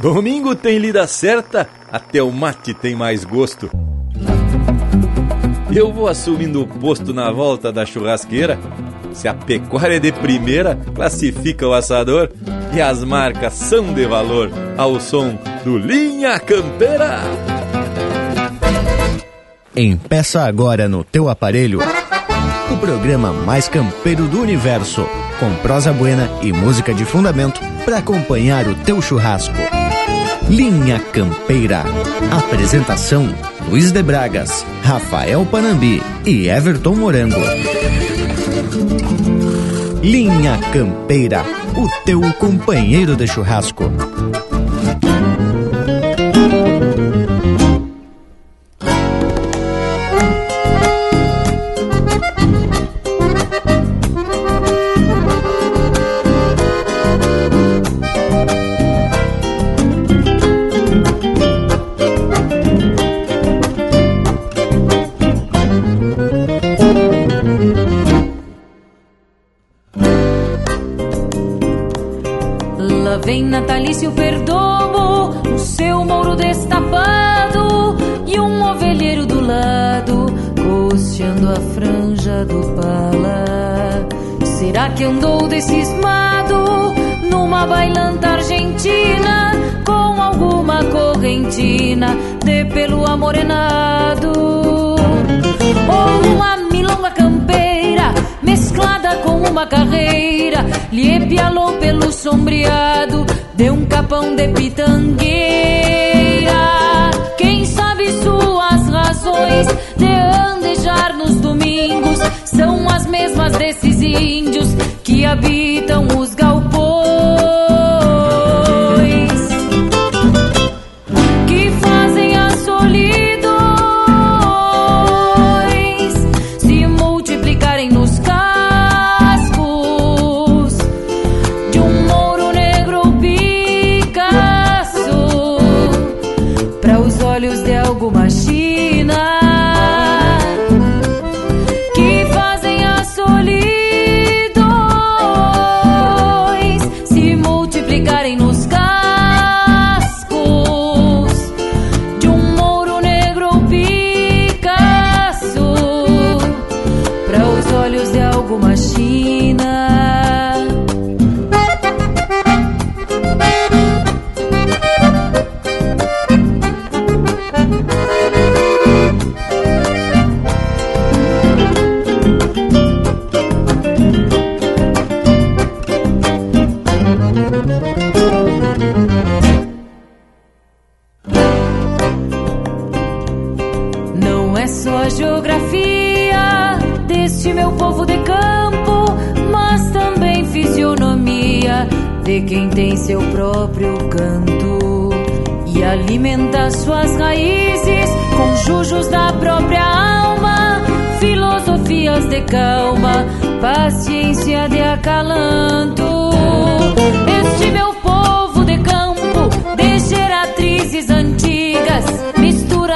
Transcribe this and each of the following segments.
Domingo tem lida certa, até o mate tem mais gosto. Eu vou assumindo o posto na volta da churrasqueira. Se a pecuária é de primeira, classifica o assador e as marcas são de valor ao som do Linha Campeira. Empeça agora no teu aparelho o programa mais campeiro do universo, com prosa buena e música de fundamento para acompanhar o teu churrasco. Linha Campeira. Apresentação: Luiz de Bragas, Rafael Panambi e Everton Morango. Linha Campeira, o teu companheiro de churrasco.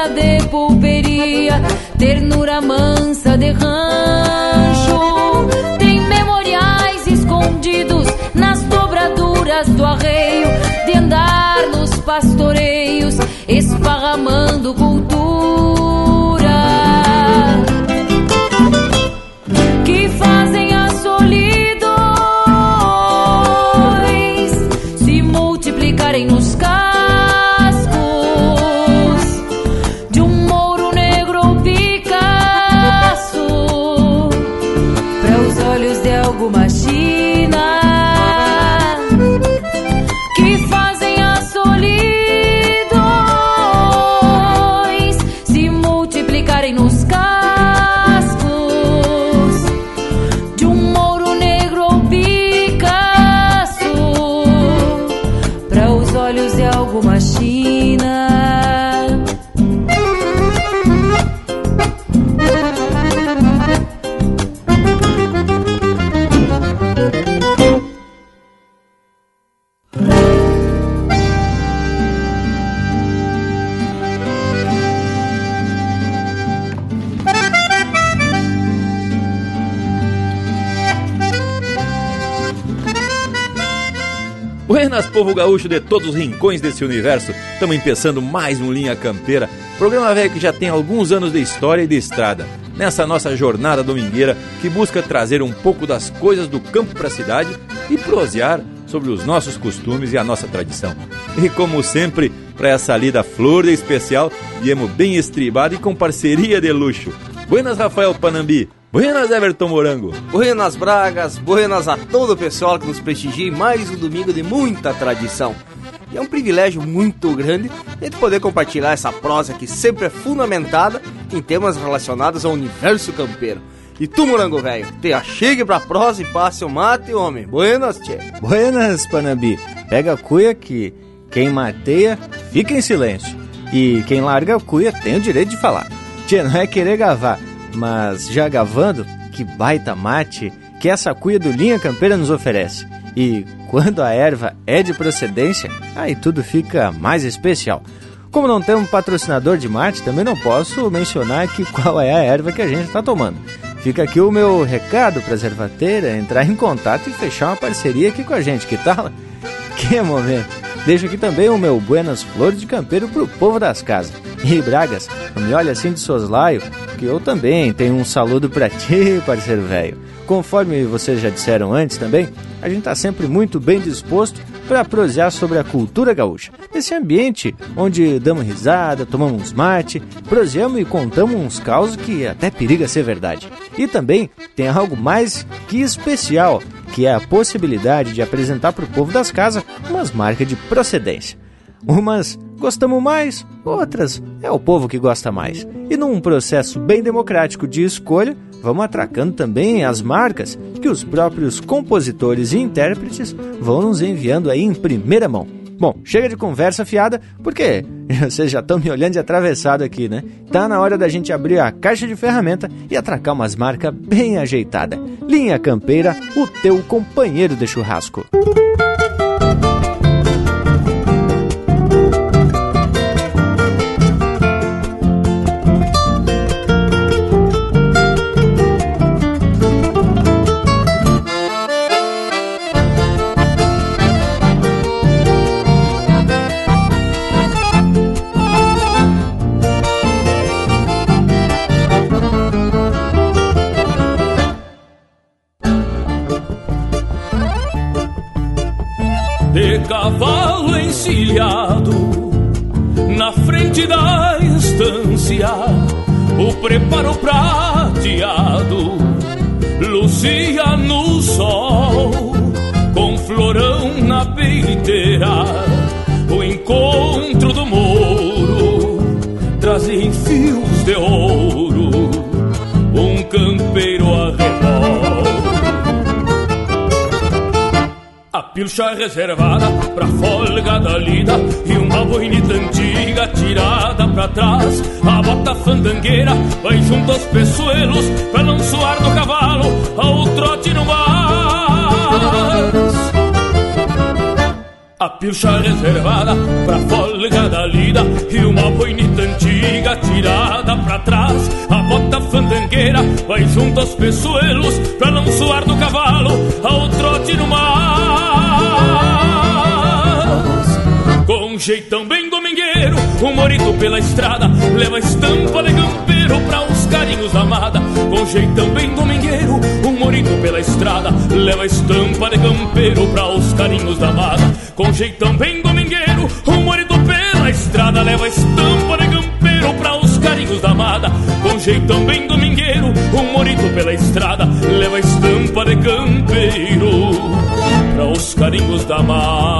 de pulperia, ternura mansa de rancho. Tem memoriais escondidos nas dobraduras do arreio, de andar nos pastoreios povo gaúcho de todos os rincões desse universo. Estamos empeçando mais um Linha Campeira, programa velho que já tem alguns anos de história e de estrada. Nessa nossa jornada domingueira que busca trazer um pouco das coisas do campo para a cidade e prosear sobre os nossos costumes e a nossa tradição. E como sempre, para essa lida flor especial, viemos bem estribado e com parceria de luxo. Buenas, Rafael Panambi. Buenas, Everton Morango. Buenas, Bragas. Buenas a todo o pessoal que nos prestigia em mais um domingo de muita tradição. E é um privilégio muito grande a gente poder compartilhar essa prosa que sempre é fundamentada em temas relacionados ao universo campeiro. E tu, morango velho, te achegue pra prosa e passe o mate, homem. Buenas, tchê. Buenas, Panambi. Pega a cuia que quem mateia fica em silêncio. E quem larga a cuia tem o direito de falar. Tchê, não é querer gavar, mas já gavando, que baita mate que essa cuia do Linha Campeira nos oferece. E quando a erva é de procedência, aí tudo fica mais especial. Como não temos patrocinador de mate, também não posso mencionar aqui qual é a erva que a gente está tomando. Fica aqui o meu recado para as ervateiras entrar em contato e fechar uma parceria aqui com a gente, que tal? Que momento! Deixo aqui também o meu Buenas Flores de Campeiro pro povo das casas. E Bragas, me olha assim de soslaio, que eu também tenho um saludo para ti, parceiro velho. Conforme vocês já disseram antes também, a gente está sempre muito bem disposto para prosear sobre a cultura gaúcha. Nesse ambiente onde damos risada, tomamos mate, proseamos e contamos uns causos que até periga ser verdade. E também tem algo mais que especial, que é a possibilidade de apresentar para o povo das casas umas marcas de procedência. Umas gostamos mais, outras é o povo que gosta mais. E num processo bem democrático de escolha, vamos atracando também as marcas que os próprios compositores e intérpretes vão nos enviando aí em primeira mão. Bom, chega de conversa fiada, porque vocês já estão me olhando de atravessado aqui, né? Tá na hora da gente abrir a caixa de ferramenta e atracar umas marcas bem ajeitada. Linha Campeira, o teu companheiro de churrasco. Pilcha pela estrada Leva estampa de campeiro pra os carinhos da amada Com jeitão bem domingueiro Um morito pela estrada Leva estampa de campeiro pra os carinhos da amada com jeitão bem domingueiro, um marido pela estrada leva estampa de campeiro pra os carinhos da amada. Com jeitão bem domingueiro, um morito pela estrada leva estampa de campeiro pra os carinhos da amada.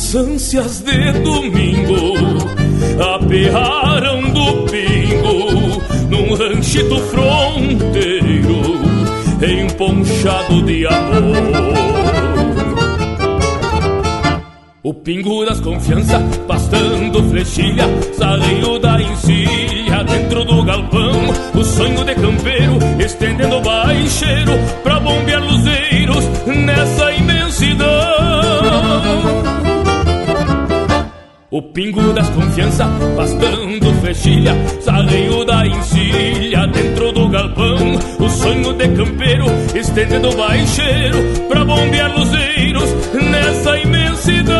As ânsias de domingo aperraram do pingo num ranchito fronteiro emponchado de amor. O pingo das confiança, pastando flechilha, salinho pingo das confiança, pastando flechilha, salinho da encilha dentro do galpão. O sonho de campeiro, estendendo baixeiro pra bombear luzeiros nessa imensidão.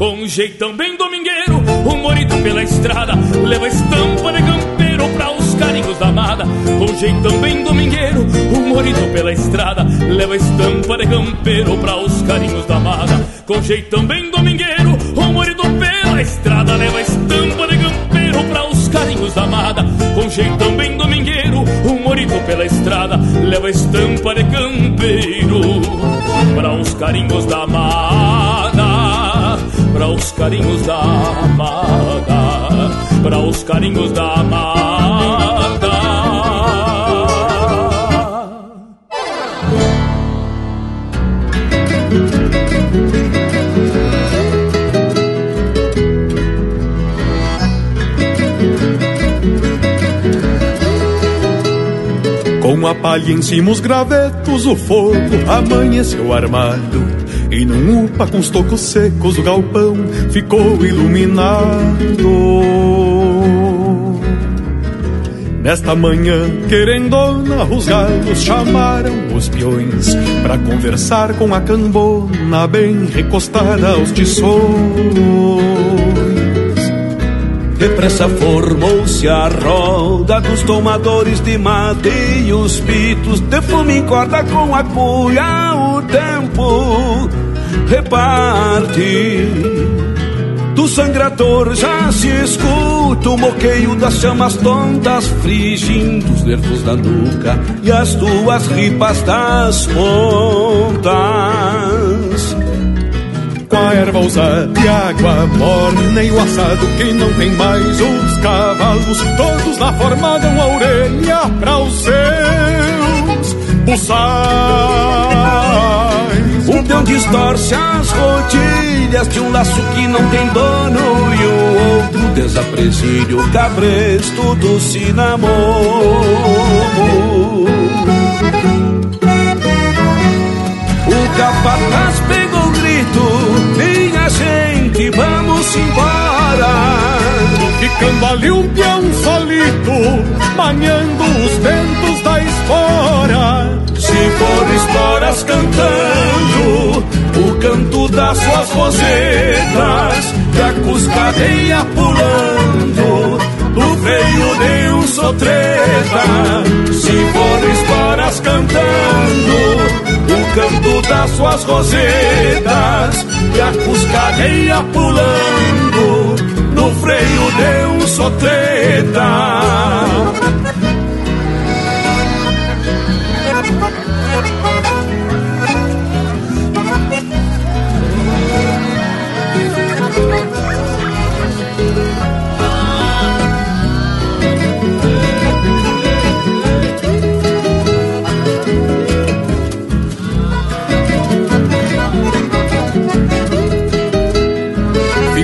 Um jeitão bem domingueiro, um morito pela estrada, leva estampa de campeiro pra os carinhos da amada. Um jeitão bem domingueiro, um morito pela estrada, leva estampa de campeiro pra os carinhos da amada. Com jeitão bem domingueiro, um morito pela estrada, leva estampa de campeiro pra os carinhos da amada. Com jeitão bem domingueiro, um morito pela estrada, leva estampa de campeiro para os carinhos da amada, para os carinhos da amada, para os carinhos da amada. A palha em cima os gravetos, o fogo amanheceu armado. E num upa com os tocos secos, o galpão ficou iluminado. Nesta manhã, querendona, os galos chamaram os peões Pra conversar com a cambona bem recostada aos tições Depressa formou-se a roda dos tomadores de mate e os pitos de fumo encorda com a cuia o tempo reparte. Do sangrador já se escuta o moqueio das chamas tontas frigindo os nervos da nuca e as tuas ripas das pontas com a erva usada e água morna e o assado que não tem mais os cavalos, todos lá formaram a orelha para os seus buçais. Um peão distorce as rodilhas de um laço que não tem dono e o outro desapresilha o cabresto do cinamomo. O capataz pegou o gente, vamos embora. Ficando ali um peão solito, maniando os ventos da espora. Se for esporas cantando, o canto das suas rosetas, e a cuscadeia pulando, do veio de um sotreta. Se for esporas cantando, o canto das suas rosetas, e a cuscadeia pulando, no freio de um sotreta.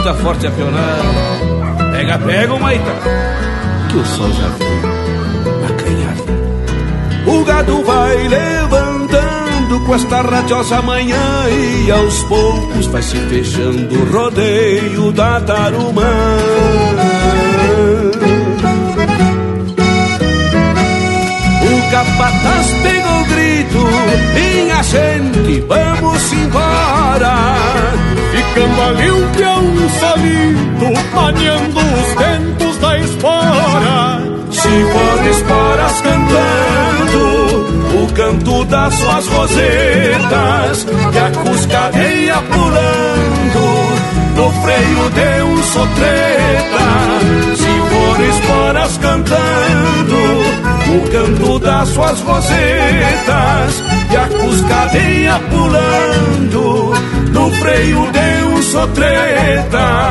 Grita forte a peonada. Pega, pega, Maita. Que o sol já veio acanhar. O gado vai levantando com esta radiosa manhã e aos poucos vai se fechando o rodeio da tarumã. O capataz pegou o grito Minha gente, vamos embora Ficando ali um peão solito Maniando os ventos da espora. Se for esporas cantando O canto das suas rosetas E a cuscadeia pulando No freio de um sotreta. Se for esporas cantando o canto das suas rosetas e a cuscadeia pulando no freio de um sotreta.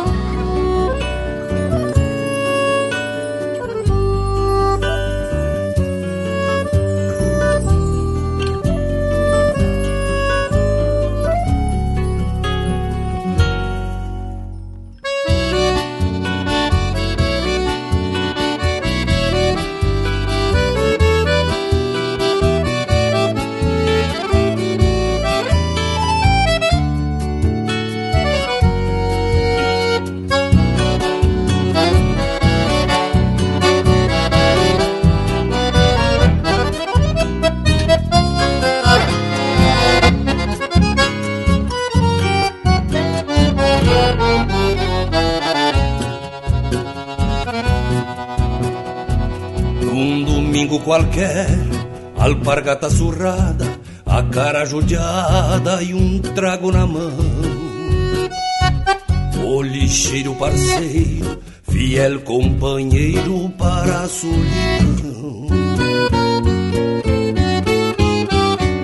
Qualquer, alpargata surrada, a cara judiada e um trago na mão. O lixeiro parceiro, fiel companheiro para a solidão.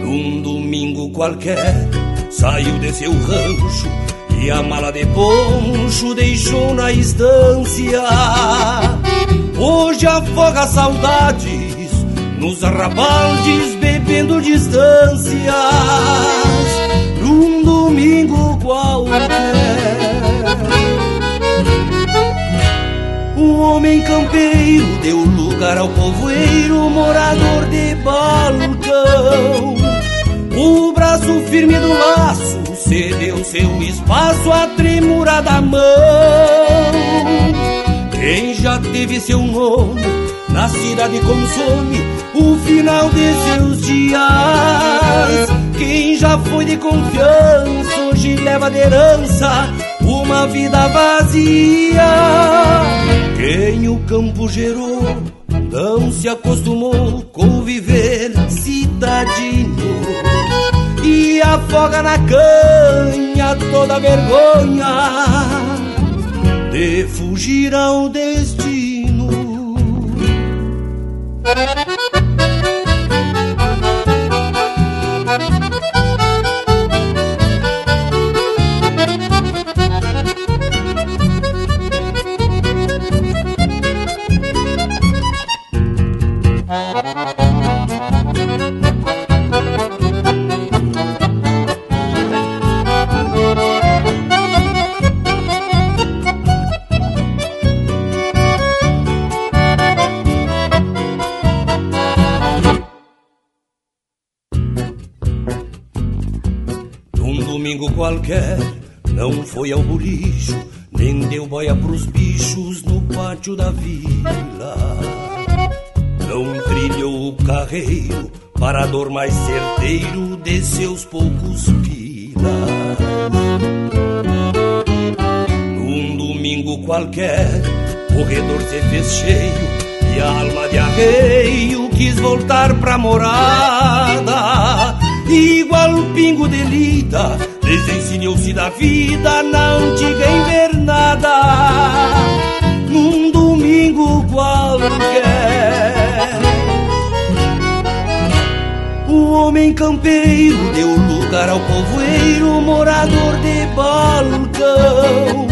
Num domingo qualquer, saiu de seu rancho e a mala de poncho deixou na estância. Hoje afoga a saudade nos arrabaldes bebendo distâncias num domingo qualquer. O homem campeiro deu lugar ao povoeiro, morador de balcão. O braço firme do laço cedeu seu espaço à tremura da mão. Quem já teve seu nome na cidade consome o final de seus dias. Quem já foi de confiança hoje leva de herança uma vida vazia. Quem o campo gerou não se acostumou com viver cidadino e afoga na canha toda vergonha de fugir ao destino. Thank qualquer não foi ao bolicho, nem deu boia pros bichos no pátio da vila. Não trilhou o carreiro, parador mais certeiro de seus poucos pilas. Num domingo qualquer, corredor se fez cheio e a alma de arreio quis voltar pra morada. Igual o pingo de lida Desensinou-se da vida na antiga invernada. Num domingo qualquer. O homem campeiro deu lugar ao povoeiro Morador de balcão.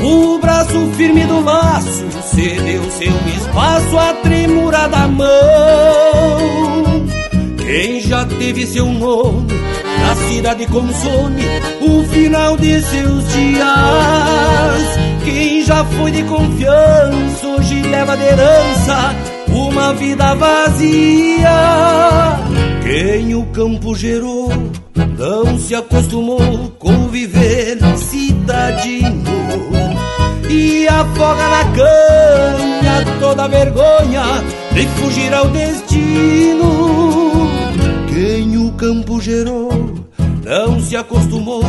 O braço firme do laço cedeu seu espaço à tremura da mão. Quem já teve seu nome na cidade consome o final de seus dias. Quem já foi de confiança hoje leva de herança uma vida vazia. Quem o campo gerou não se acostumou com viver cidadinho e afoga na canha toda vergonha de fugir ao destino. Quem o campo gerou não se acostumou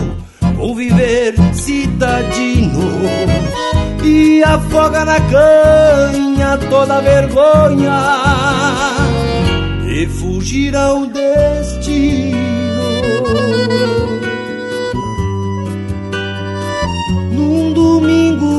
com viver cidadino e afoga na canha toda vergonha de fugir ao destino. Num domingo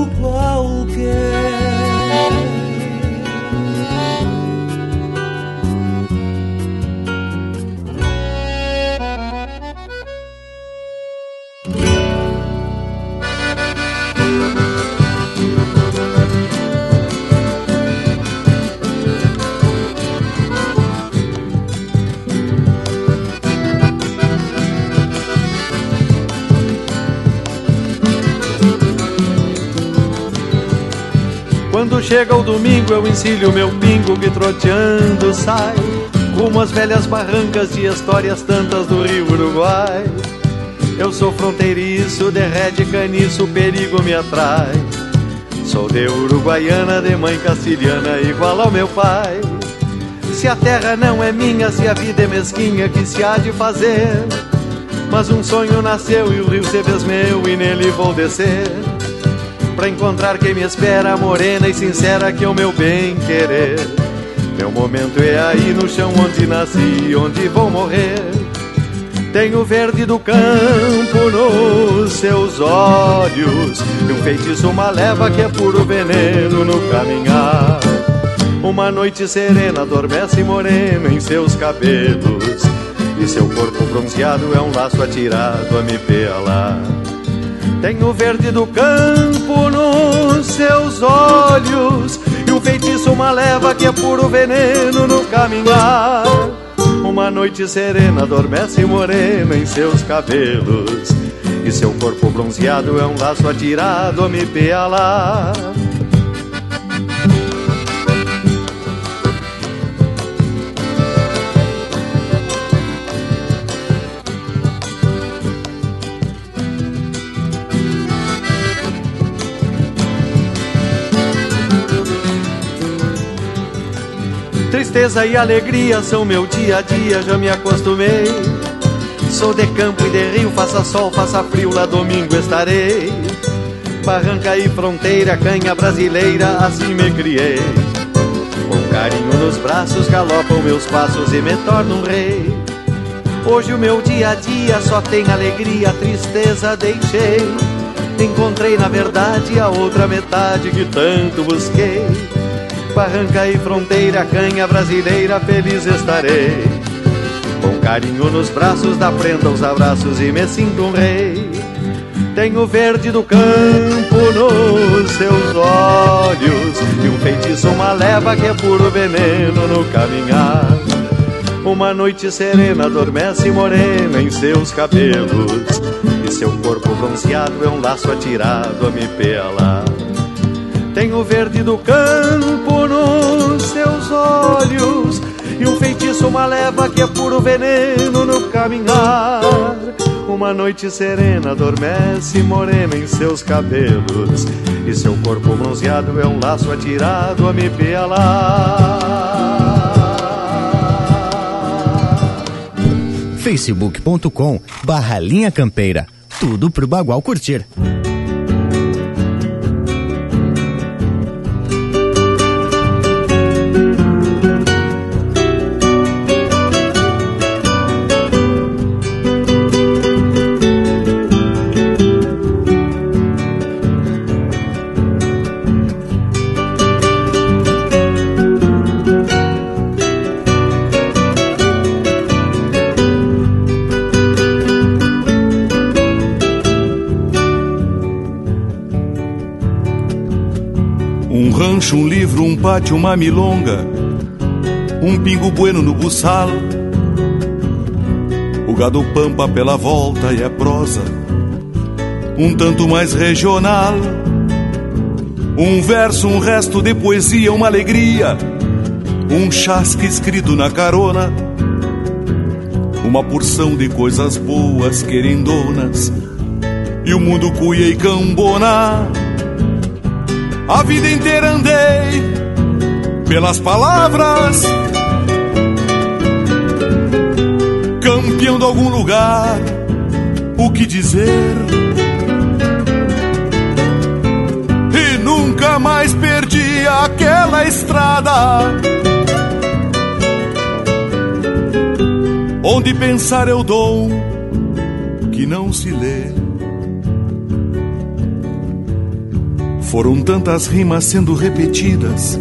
Quando chega o domingo eu ensilho meu pingo que troteando sai Como as velhas barrancas de histórias tantas do rio Uruguai. Eu sou fronteiriço, derrete caniço, perigo me atrai. Sou de uruguaiana, de mãe castilhana, igual ao meu pai. Se a terra não é minha, se a vida é mesquinha, que se há de fazer? Mas um sonho nasceu e o rio se fez meu e nele vou descer Pra encontrar quem me espera, morena e sincera, que é o meu bem querer. Meu momento é aí no chão onde nasci, onde vou morrer. Tem o verde do campo nos seus olhos, e um feitiço, uma leva que é puro veneno no caminhar. Uma noite serena adormece morena em seus cabelos, e seu corpo bronzeado é um laço atirado a me pelar. Tem o verde do campo nos seus olhos E um feitiço, uma leva que é puro veneno no caminhar. Uma noite serena adormece morena em seus cabelos E seu corpo bronzeado é um laço atirado a me pealar Tristeza e alegria são meu dia a dia, já me acostumei. Sou de campo e de rio, faça sol, faça frio, lá domingo estarei. Barranca e fronteira, canha brasileira, assim me criei. Com carinho nos braços galopam meus passos e me torno um rei. Hoje o meu dia a dia só tem alegria, tristeza deixei. Encontrei na verdade a outra metade que tanto busquei. Barranca e fronteira, canha brasileira, feliz estarei. Com carinho nos braços, da prenda os abraços e me sinto um rei. Tenho verde do campo nos seus olhos E um feitiço, uma leva que é puro veneno no caminhar Uma noite serena adormece morena em seus cabelos E seu corpo bronzeado é um laço atirado a me pelar Tenho verde do campo nos seus olhos E um feitiço, uma leva que é puro veneno no caminhar uma noite serena adormece morena em seus cabelos E seu corpo bronzeado é um laço atirado a me pelar facebook.com barra linha campeira. Tudo pro Bagual curtir. Pátio, uma milonga, um pingo bueno no buçal. O gado pampa pela volta e é prosa, um tanto mais regional. Um verso, um resto de poesia, uma alegria, um chasque escrito na carona, uma porção de coisas boas querendonas, e o mundo cuia e cambona. A vida inteira andei pelas palavras, campeão de algum lugar, o que dizer? E nunca mais perdi aquela estrada. Onde pensar eu dou que não se lê. Foram tantas rimas sendo repetidas,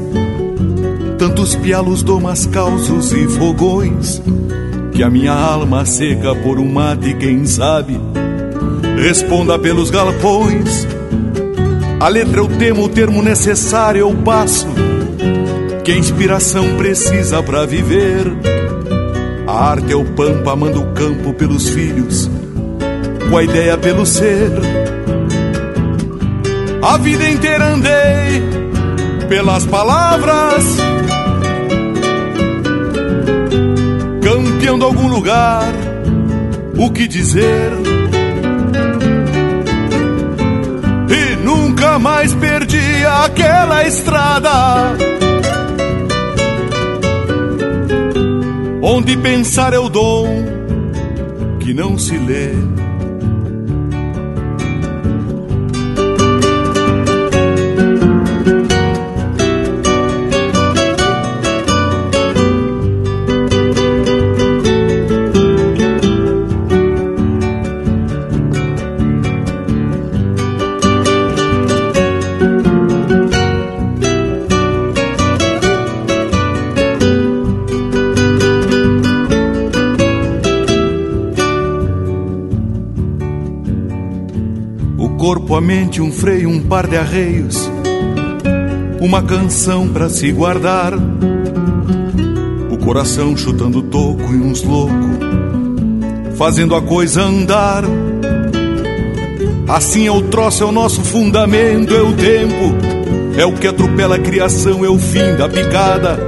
tantos pialos, domas, causos e fogões, que a minha alma seca por um mate, quem sabe, responda pelos galpões. A letra eu temo, o termo necessário eu passo, que a inspiração precisa para viver. A arte é o pampa, manda o campo pelos filhos, com a ideia pelo ser a vida inteira andei pelas palavras, de algum lugar, o que dizer? E nunca mais perdi aquela estrada. Onde pensar eu dou que não se lê. A mente, um freio, um par de arreios, uma canção para se guardar, o coração chutando toco e uns loucos, fazendo a coisa andar. Assim é o troço, é o nosso fundamento, é o tempo, é o que atropela a criação, é o fim da picada.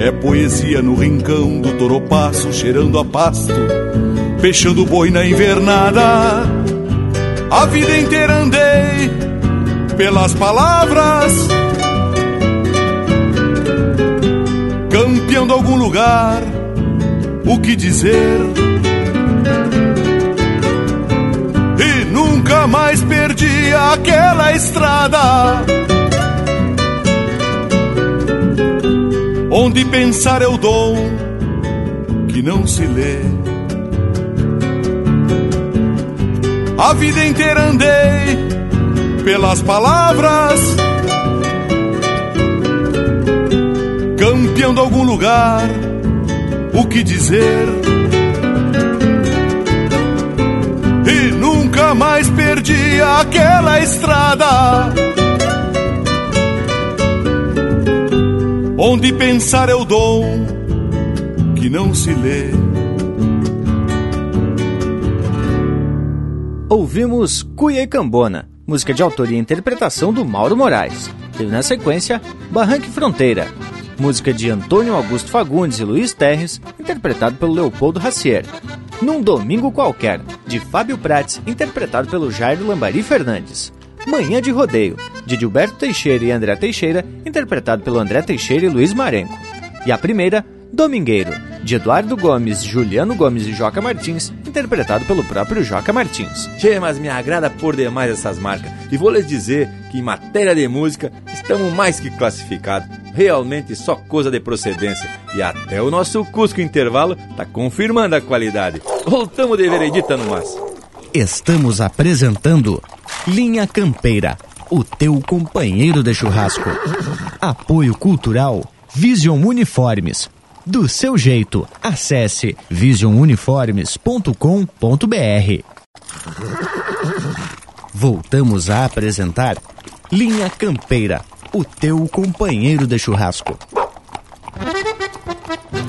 É poesia no rincão do toropaço, cheirando a pasto, fechando o boi na invernada. A vida inteira andei pelas palavras, campeão de algum lugar, o que dizer? E nunca mais perdi aquela estrada. Onde pensar eu dou que não se lê. A vida inteira andei pelas palavras, campeão de algum lugar, o que dizer? E nunca mais perdi aquela estrada. Onde pensar eu dou que não se lê. Ouvimos Cuia e Cambona, música de autoria e interpretação do Mauro Moraes. Teve na sequência Barranque Fronteira, música de Antônio Augusto Fagundes e Luiz Terres, interpretado pelo Leopoldo Racier. Num Domingo Qualquer, de Fábio Prates, interpretado pelo Jairo Lambari Fernandes. Manhã de Rodeio, de Gilberto Teixeira e André Teixeira, interpretado pelo André Teixeira e Luiz Marenco. E a primeira, Domingueiro, de Eduardo Gomes, Juliano Gomes e Joca Martins, interpretado pelo próprio Joca Martins. Che, mas me agrada por demais essas marcas. E vou lhes dizer que em matéria de música estamos mais que classificados. Realmente só coisa de procedência. E até o nosso Cusco Intervalo está confirmando a qualidade. Voltamos de veredita no mas. Estamos apresentando Linha Campeira, o teu companheiro de churrasco. Apoio Cultural Vision Uniformes. Do seu jeito, acesse visionuniformes.com.br. Voltamos a apresentar Linha Campeira, o teu companheiro de churrasco.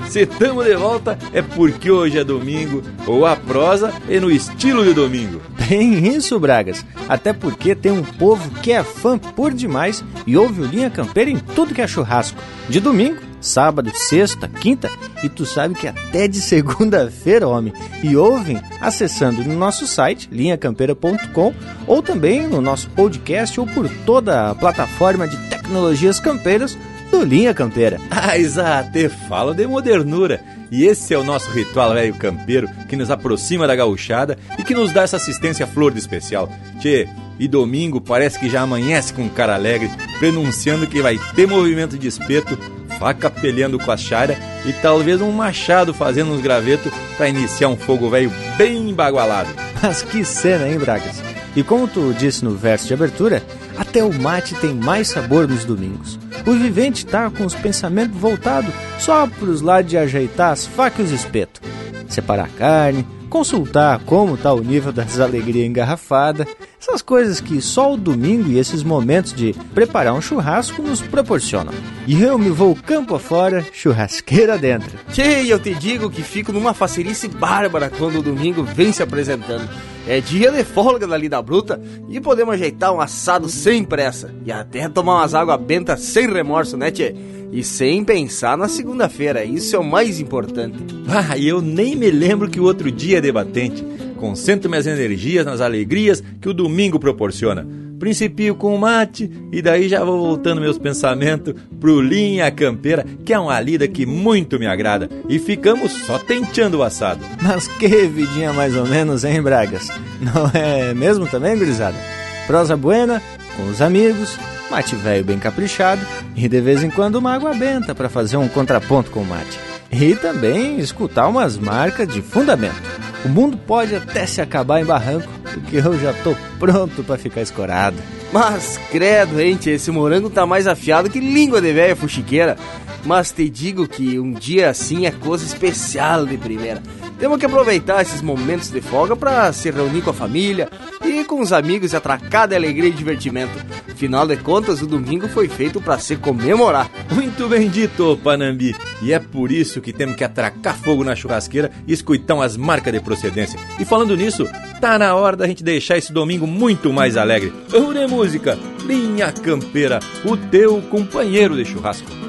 Se tamo de volta é porque hoje é domingo, ou a prosa é no estilo de domingo. Bem isso, Bragas. Até porque tem um povo que é fã por demais e ouve o Linha Campeira em tudo que é churrasco. De domingo, sábado, sexta, quinta e tu sabe que até de segunda-feira, homem. E ouvem acessando no nosso site, linhacampeira.com, ou também no nosso podcast ou por toda a plataforma de tecnologias campeiras do Linha Campeira. Ah, exato, fala de modernura. E esse é o nosso ritual velho campeiro que nos aproxima da gauchada e que nos dá essa assistência flor de especial. Tchê, e domingo parece que já amanhece com um cara alegre, prenunciando que vai ter movimento de espeto, faca peleando com a chara e talvez um machado fazendo uns gravetos para iniciar um fogo velho bem bagualado. Mas que cena, hein, Bragas? E como tu disse no verso de abertura, até o mate tem mais sabor nos domingos. O vivente tá com os pensamentos voltados só para os lados de ajeitar as facas e os espetos. Separar a carne, consultar como está o nível das alegrias engarrafadas, essas coisas que só o domingo e esses momentos de preparar um churrasco nos proporcionam. E eu me vou campo afora, churrasqueira dentro. Tchê, eu te digo que fico numa facerice bárbara quando o domingo vem se apresentando. É dia de folga da lida bruta e podemos ajeitar um assado sem pressa e até tomar umas águas bentas sem remorso, né, tchê? E sem pensar na segunda-feira, isso é o mais importante. Ah, e eu nem me lembro que o outro dia é debatente. Concentro minhas energias nas alegrias que o domingo proporciona. Principio com o mate e daí já vou voltando meus pensamentos pro Linha Campeira, que é uma lida que muito me agrada. E ficamos só tenteando o assado. Mas que vidinha mais ou menos, hein, Bragas? Não é mesmo também, gurizada? Prosa buena, com os amigos, mate velho bem caprichado e de vez em quando uma água benta para fazer um contraponto com o mate. E também escutar umas marcas de fundamento. O mundo pode até se acabar em barranco, porque eu já tô pronto para ficar escorado. Mas credo, gente, esse morango tá mais afiado que língua de velha fuxiqueira. Mas te digo que um dia assim é coisa especial de primeira. Temos que aproveitar esses momentos de folga para se reunir com a família e com os amigos e atracar de alegria e divertimento. Afinal de contas, o domingo foi feito para se comemorar. Muito bem dito, Panambi. E é por isso que temos que atracar fogo na churrasqueira e escutar as marcas de procedência. E falando nisso, tá na hora da gente deixar esse domingo muito mais alegre. Vamos de música, Linha Campeira, o teu companheiro de churrasco.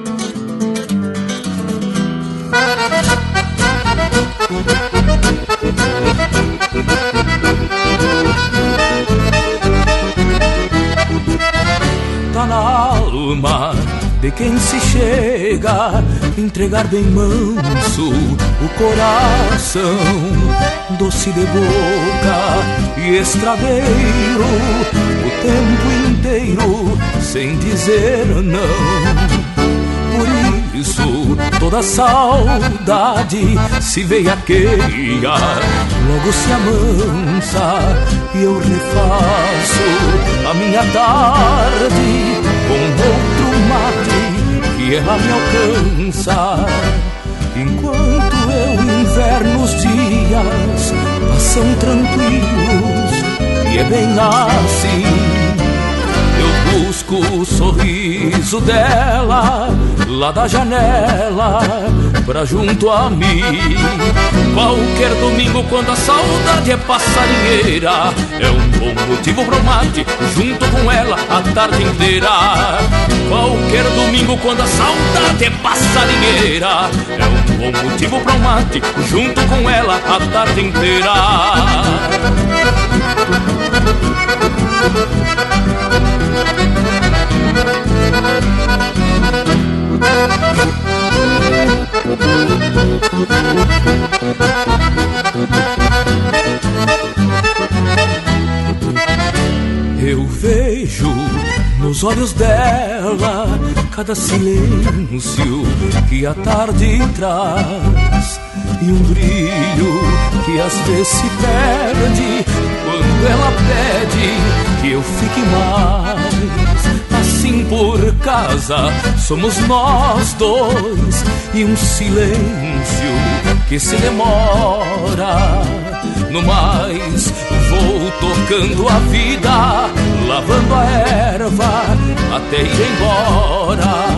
Alma de quem se chega, entregar bem manso o coração, doce de boca e estradeiro, o tempo inteiro sem dizer não. Por isso toda saudade se veiaqueia, logo se amansa e eu refaço a minha tarde outro mate que ela me alcança. Enquanto eu inverno os dias passam tranquilos e é bem assim. Eu busco o sorriso dela lá da janela pra junto a mim. Qualquer domingo, quando a saudade é passarinheira, é um bom motivo pro mate, junto com ela a tarde inteira. Qualquer domingo, quando a saudade é passarinheira, é um bom motivo pro mate, junto com ela a tarde inteira. Eu vejo nos olhos dela cada silêncio que a tarde traz e um brilho que às vezes se perde quando ela pede que eu fique mais. Por casa. Somos nós dois e um silêncio que se demora. No mais, vou tocando a vida, lavando a erva até ir embora.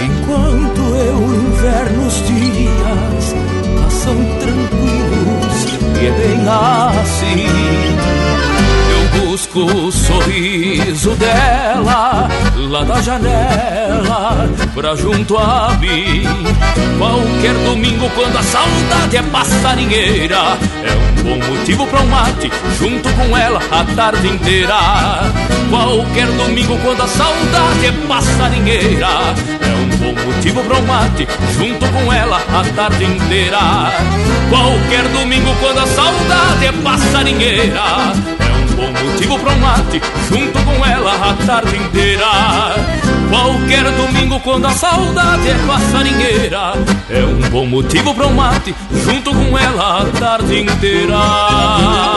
Enquanto eu inverno os dias passam tranquilos e é bem assim busco o sorriso dela lá da janela pra junto a mim. Qualquer domingo, quando a saudade é passarinheira, é um bom motivo pra um mate junto com ela a tarde inteira. Qualquer domingo, quando a saudade é passarinheira, é um bom motivo pra um mate junto com ela a tarde inteira. Qualquer domingo, quando a saudade é passarinheira bom motivo pra um mate, junto com ela a tarde inteira. Qualquer domingo, quando a saudade é passarinheira, é um bom motivo pra um mate, junto com ela a tarde inteira.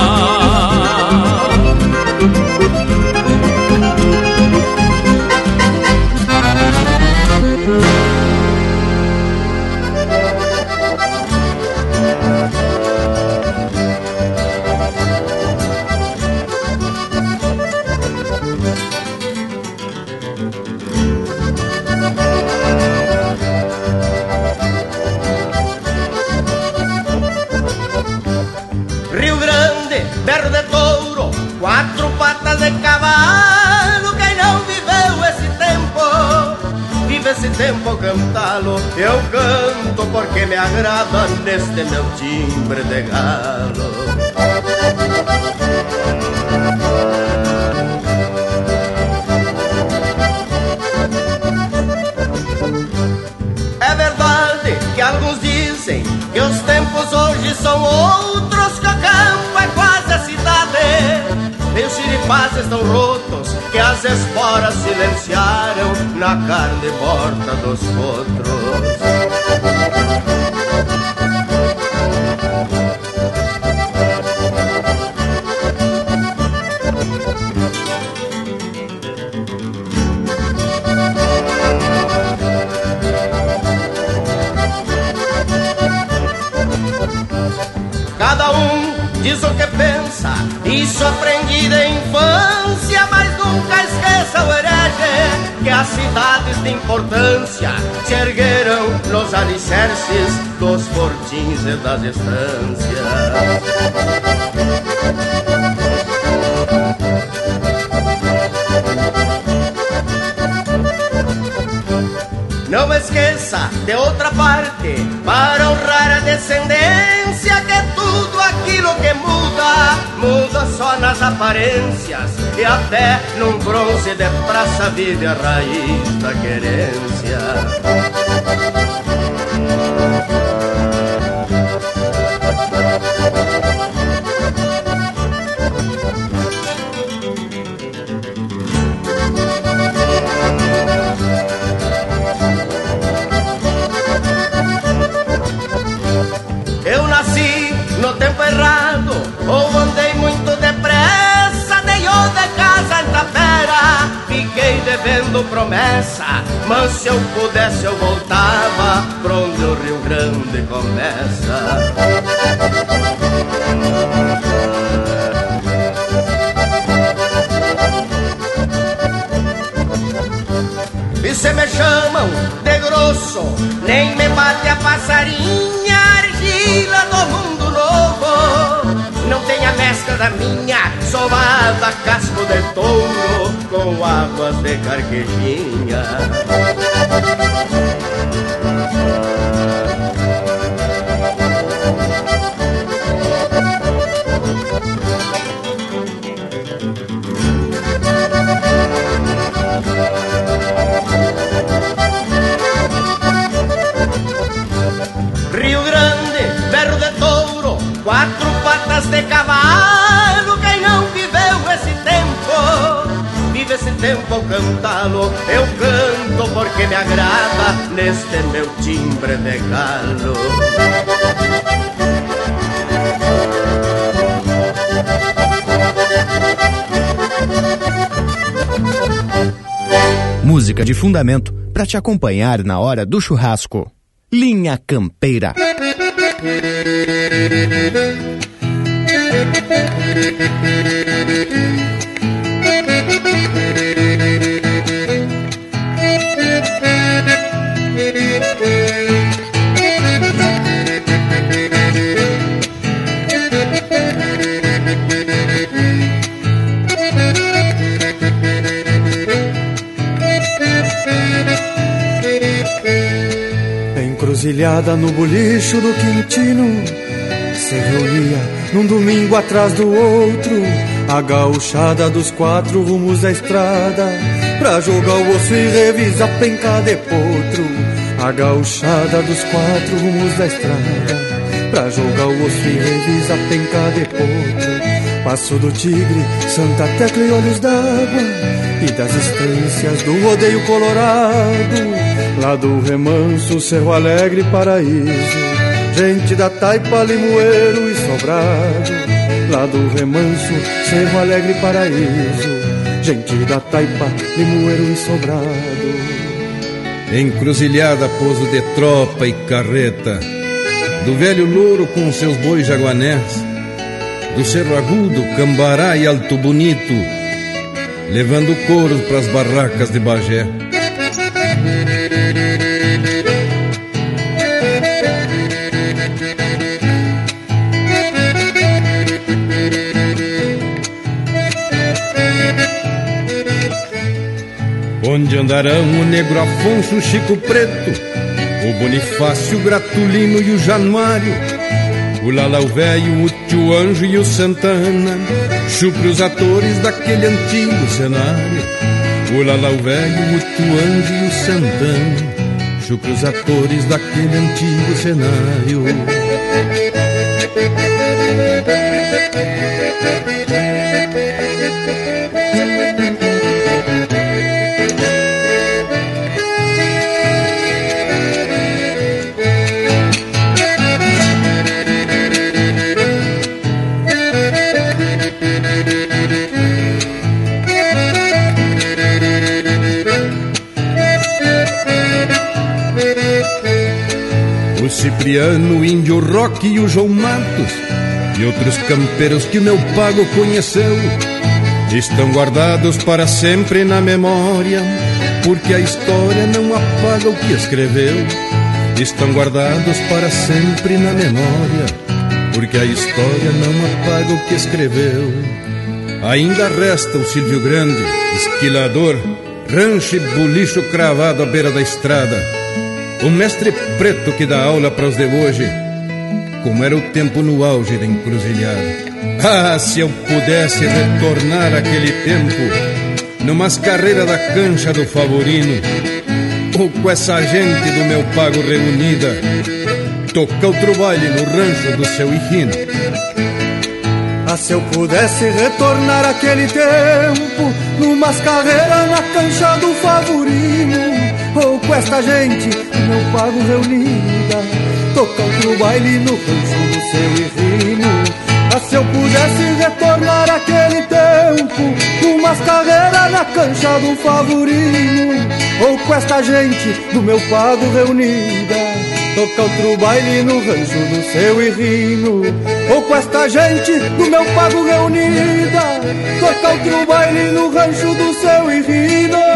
Cantá-lo, eu canto porque me agrada neste meu timbre de galo. Música de fundamento para te acompanhar na hora do churrasco. Linha Campeira. Encruzilhada no bolicho do Quintino Se reunia num domingo atrás do outro A gauchada dos quatro rumos da estrada Pra jogar o osso e revisar penca de potro A gauchada dos quatro rumos da estrada Pra jogar o osso e revisar penca de potro Passo do Tigre, Santa Tecla e Olhos d'Água E das estâncias do rodeio colorado Lá do remanso, Cerro Alegre, Paraíso. Gente da Taipa, Limoeiro e Sobrado. Lá do remanso, Cerro Alegre, Paraíso. Gente da Taipa, Limoeiro e Sobrado. Encruzilhada, pouso de tropa e carreta. Do velho louro com seus bois jaguanés. Do Cerro Agudo, Cambará e Alto Bonito. Levando couro pras barracas de Bagé andarão o negro Afonso, o Chico Preto, o Bonifácio, o Gratulino e o Januário, o Lalau Velho, o Tio Anjo e o Santana, chupre os atores daquele antigo cenário. O Lalau Velho, o Tio Anjo e o Santana, chupre os atores daquele antigo cenário. Cipriano, o Índio Rock e o João Matos e outros campeiros que o meu pago conheceu estão guardados para sempre na memória, porque a história não apaga o que escreveu. Estão guardados para sempre na memória, porque a história não apaga o que escreveu. Ainda resta o Silvio Grande, esquilador, rancho e bulicho cravado à beira da estrada o mestre preto que dá aula para os de hoje, como era o tempo no auge da encruzilhada. Ah, se eu pudesse retornar aquele tempo, numas carreiras da cancha do Favorino, ou com essa gente do meu pago reunida, tocar outro baile no rancho do seu Irrino. Ah, se eu pudesse retornar aquele tempo, numas carreiras na cancha do Favorino, com esta gente não pago reunida Tocar outro baile no rancho do seu irrino Ah, se eu pudesse retornar aquele tempo Numas carreiras na cancha do favorino Ou com esta gente do meu pago reunida. Tocar outro baile no rancho do seu irrino Ou com esta gente do meu pago reunida. Tocar outro baile no rancho do seu irrino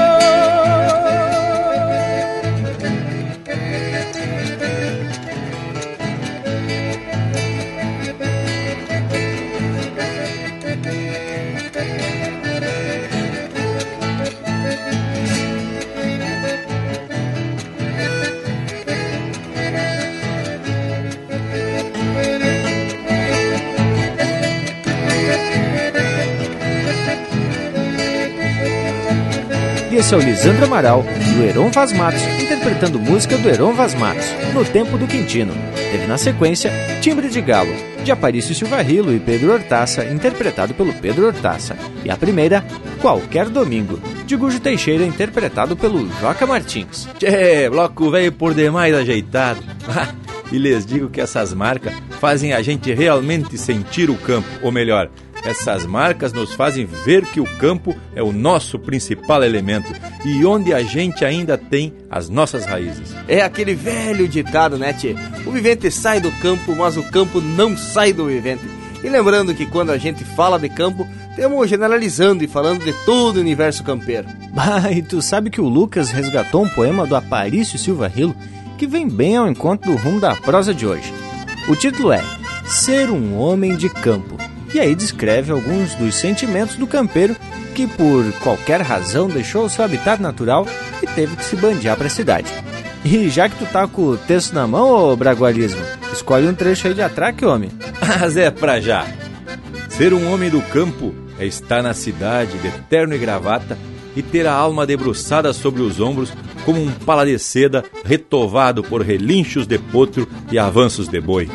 esse é o Lisandro Amaral, do Heron Vaz Matos, interpretando música do Heron Vaz Matos, No Tempo do Quintino. Teve na sequência Timbre de Galo, de Aparício Silva Rilo e Pedro Hortaça, interpretado pelo Pedro Hortaça. E a primeira, Qualquer Domingo, de Gujo Teixeira, interpretado pelo Joca Martins. Tchê, bloco velho por demais ajeitado. e lhes digo que essas marcas fazem a gente realmente sentir o campo, ou melhor, essas marcas nos fazem ver que o campo é o nosso principal elemento e onde a gente ainda tem as nossas raízes. É aquele velho ditado, né, tchê? O vivente sai do campo, mas o campo não sai do vivente. E lembrando que quando a gente fala de campo, temos generalizando e falando de todo o universo campeiro. Ah, e tu sabe que o Lucas resgatou um poema do Aparício Silva Rilo que vem bem ao encontro do rumo da prosa de hoje. O título é Ser um Homem de Campo, e aí descreve alguns dos sentimentos do campeiro que, por qualquer razão, deixou seu habitat natural e teve que se bandear para a cidade. E já que tu tá com o texto na mão, ô Bragualismo, escolhe um trecho aí de atraque, homem. Mas é pra já. Ser um homem do campo é estar na cidade de terno e gravata e ter a alma debruçada sobre os ombros como um pala de seda retovado por relinchos de potro e avanços de boi.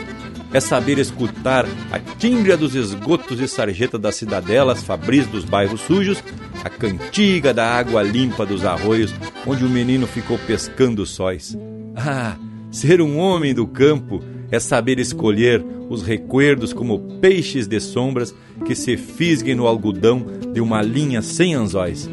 É saber escutar a tímbria dos esgotos e sarjeta das cidadelas fabris dos bairros sujos, a cantiga da água limpa dos arroios onde o menino ficou pescando sóis. Ah, ser um homem do campo é saber escolher os recuerdos como peixes de sombras que se fisguem no algodão de uma linha sem anzóis.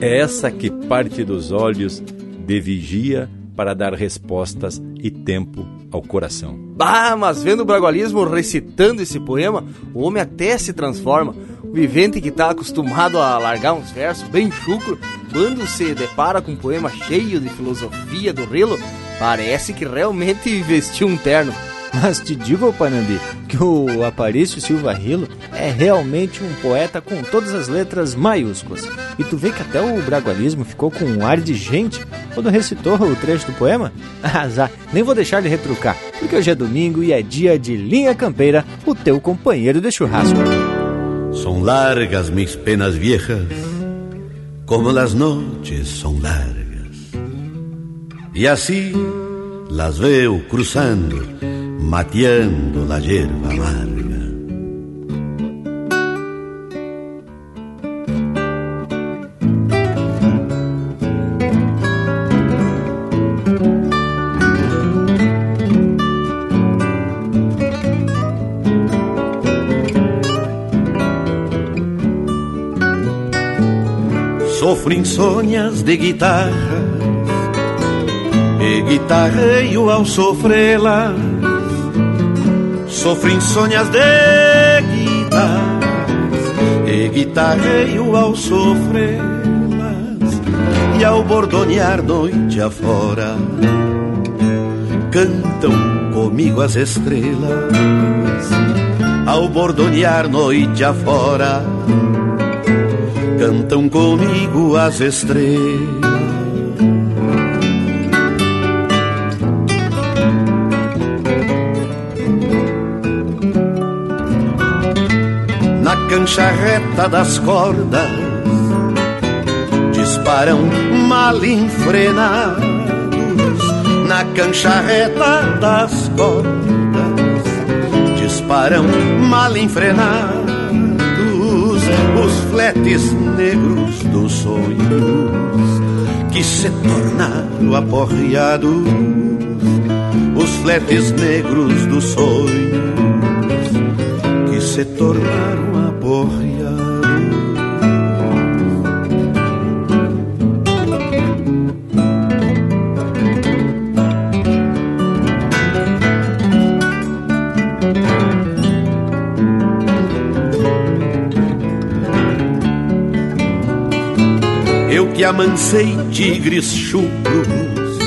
É essa que parte dos olhos de vigia para dar respostas e tempo ao coração. Bah, mas vendo o Bragualismo recitando esse poema, o homem até se transforma. O vivente que está acostumado a largar uns versos bem chucro, quando se depara com um poema cheio de filosofia do rilo, parece que realmente vestiu um terno. Mas te digo, Panambi, que o Aparício Silva Rilo é realmente um poeta com todas as letras maiúsculas. E tu vê que até o bragualismo ficou com um ar de gente quando recitou o trecho do poema? Azar, nem vou deixar ele retrucar, porque hoje é domingo e é dia de Linha Campeira, o teu companheiro de churrasco. São largas mis penas viejas, como las noches são largas. E assim las veo cruzando mateando la hierba amarga. Sofro insônias de guitarra e guitarreio ao sofrê-las Sofro insônias de guitarras E guitarreio ao sofrê-las E ao bordonear noite afora Cantam comigo as estrelas. Ao bordonear noite afora Cantam comigo as estrelas charreta das cordas disparam mal enfrenados. Na cancharreta das cordas disparam mal enfrenados. Os fletes negros dos sonhos que se tornaram aporreados. Os fletes negros dos sonhos Eu que amancei tigres chucros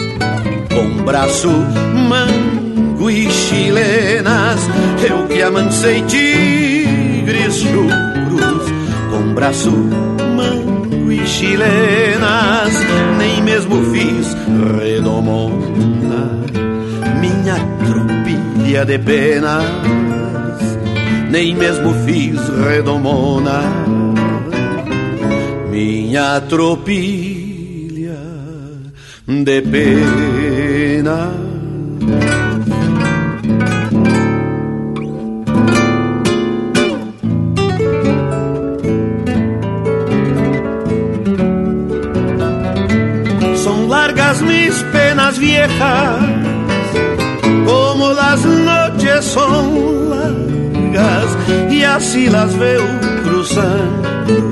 com braço mango e chilenas. Eu que tigres tigres chucros com braço mango e chilenas, nem mesmo fiz redomona, minha tropilha de penas, nem mesmo fiz redomona, minha tropilha de penas. viejas, como las noches son largas, y así las veo cruzando,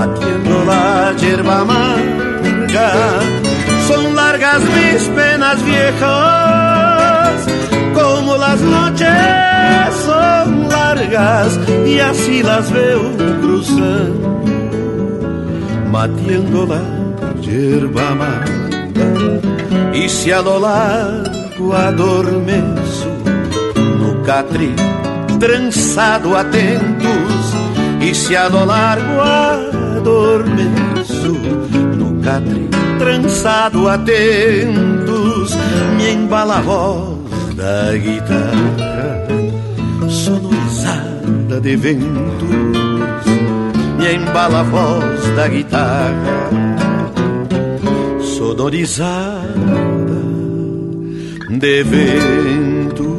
matiendo la hierba amarga. Son largas mis penas viejas, como las noches son largas e assim las veo cruzando, mateando la yerba mata. E se a lo largo adormeço no catre trançado atentos, e se a lo largo adormeço no catre trançado atentos, me embala a voz da guitarra sonorizada de ventos, me embala a voz da guitarra sonorizada de ventos.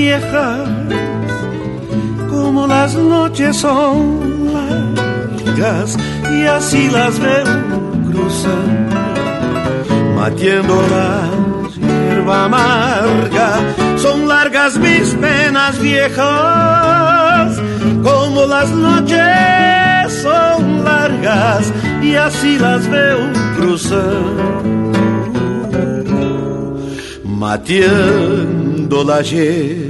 Viejas, como las noches son largas y así las veo cruzando, matiendo la hierba amarga. Son largas mis penas viejas, como las noches son largas y así las veo cruzando, matiendo la hierba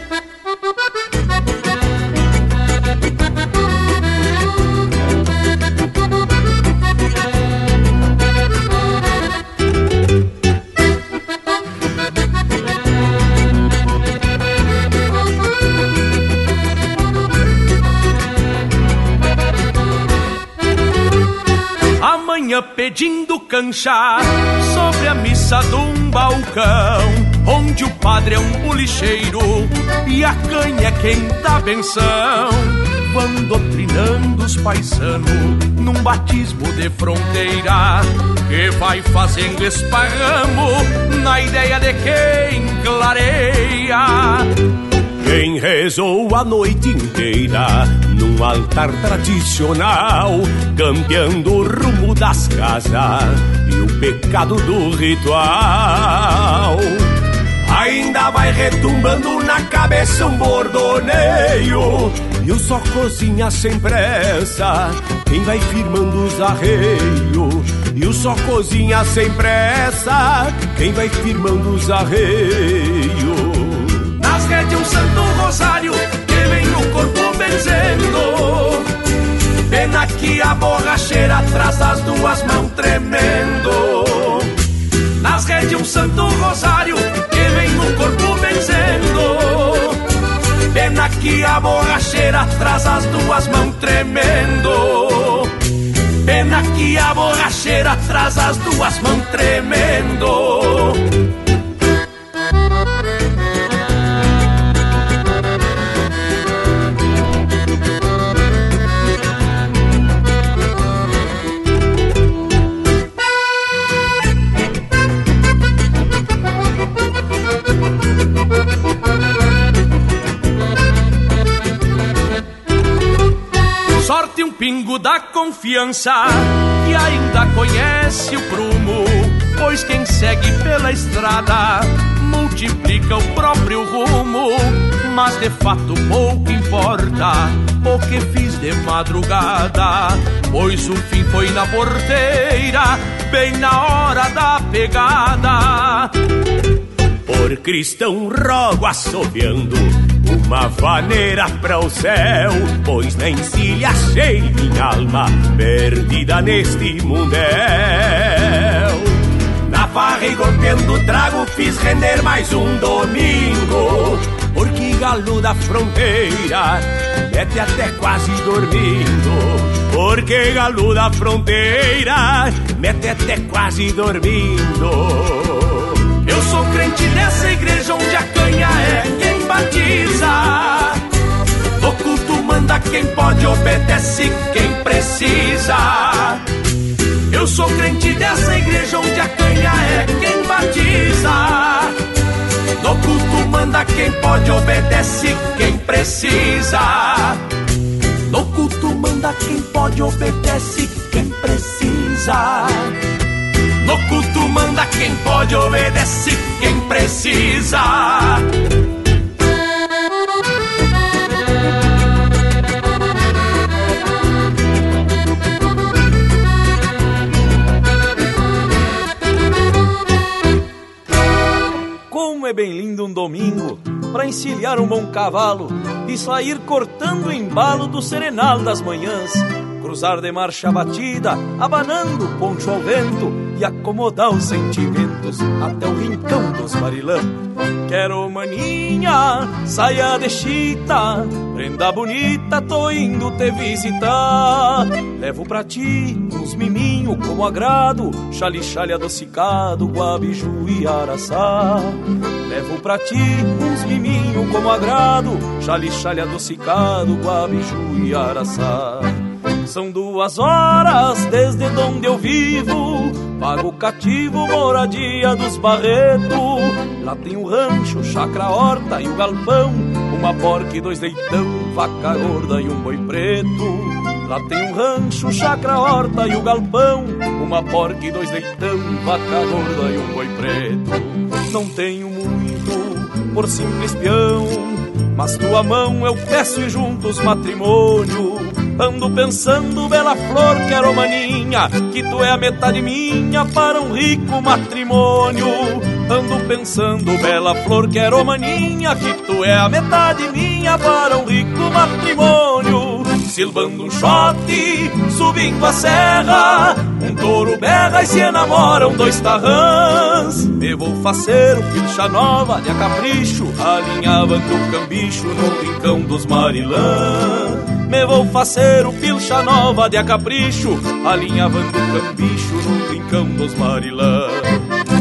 pedindo cancha sobre a missa de um balcão, onde o padre é um bolicheiro e a canha é quem dá benção. Vão doutrinando os paisanos num batismo de fronteira que vai fazendo esparramo na ideia de quem clareia. Quem rezou a noite inteira num altar tradicional, cambiando o rumo das casas e o pecado do ritual. Ainda vai retumbando na cabeça um bordoneio E o só cozinha sem pressa Quem vai firmando os arreios E o só cozinha sem pressa Quem vai firmando os arreios um santo rosário Que vem no corpo benzendo Pena que a borracheira atrás das duas mãos tremendo Nas redes um santo rosário no corpo benzendo. Pena que a borracheira traz as duas mãos tremendo. Pena que a borracheira traz as duas mãos tremendo. Pingo da confiança e ainda conhece o prumo, pois quem segue pela estrada multiplica o próprio rumo, mas de fato pouco importa o que fiz de madrugada, pois o fim foi na porteira, bem na hora da pegada. Por cristão rogo assobiando uma vaneira para o céu, pois na encilha achei minha alma perdida neste mundel. Na farra e golpeando trago fiz render mais um domingo, porque galo da fronteira mete até quase dormindo. Porque galo da fronteira mete até quase dormindo. Eu sou crente nessa igreja onde a canha é quem batiza. O culto manda quem pode, obedece quem precisa. Eu sou crente dessa igreja onde a canha é quem batiza. No pode obedece quem precisa. No culto manda quem pode obedece quem precisa. No culto manda quem pode obedece quem precisa. É bem lindo um domingo para encilhar um bom cavalo e sair cortando o embalo do serenal das manhãs. Cruzar de marcha batida, abanando o poncho ao vento e acomodar os até o rincão dos marilã. Quero maninha, saia de chita, prenda bonita, tô indo te visitar. Levo pra ti uns miminho como agrado, chale chale adocicado, guabiju e araçá. Levo pra ti uns miminho como agrado, chale chale adocicado, guabiju e araçá. São duas horas desde onde eu vivo, pago cativo, moradia dos Barretos. Lá tem o rancho, chacra, horta e o galpão, uma porca e dois leitão, vaca gorda e um boi preto. Lá tem um rancho, chacra, horta e o galpão, uma porca e dois leitão, vaca gorda e um boi preto. Não tenho muito por simples peão, mas tua mão eu peço e juntos matrimônio. Ando pensando, bela flor, quero maninha, que tu é a metade minha para um rico matrimônio. Ando pensando, bela flor, quero maninha, que tu é a metade minha para um rico matrimônio. Silvando um shot, subindo a serra, um touro berra e se enamoram dois tarrãs. Me vou fazer pilcha nova de a capricho, alinhavando o cambicho no rincão dos marilã. Me vou fazer o pilcha nova de a capricho, alinhavando o cambicho no rincão dos marilã.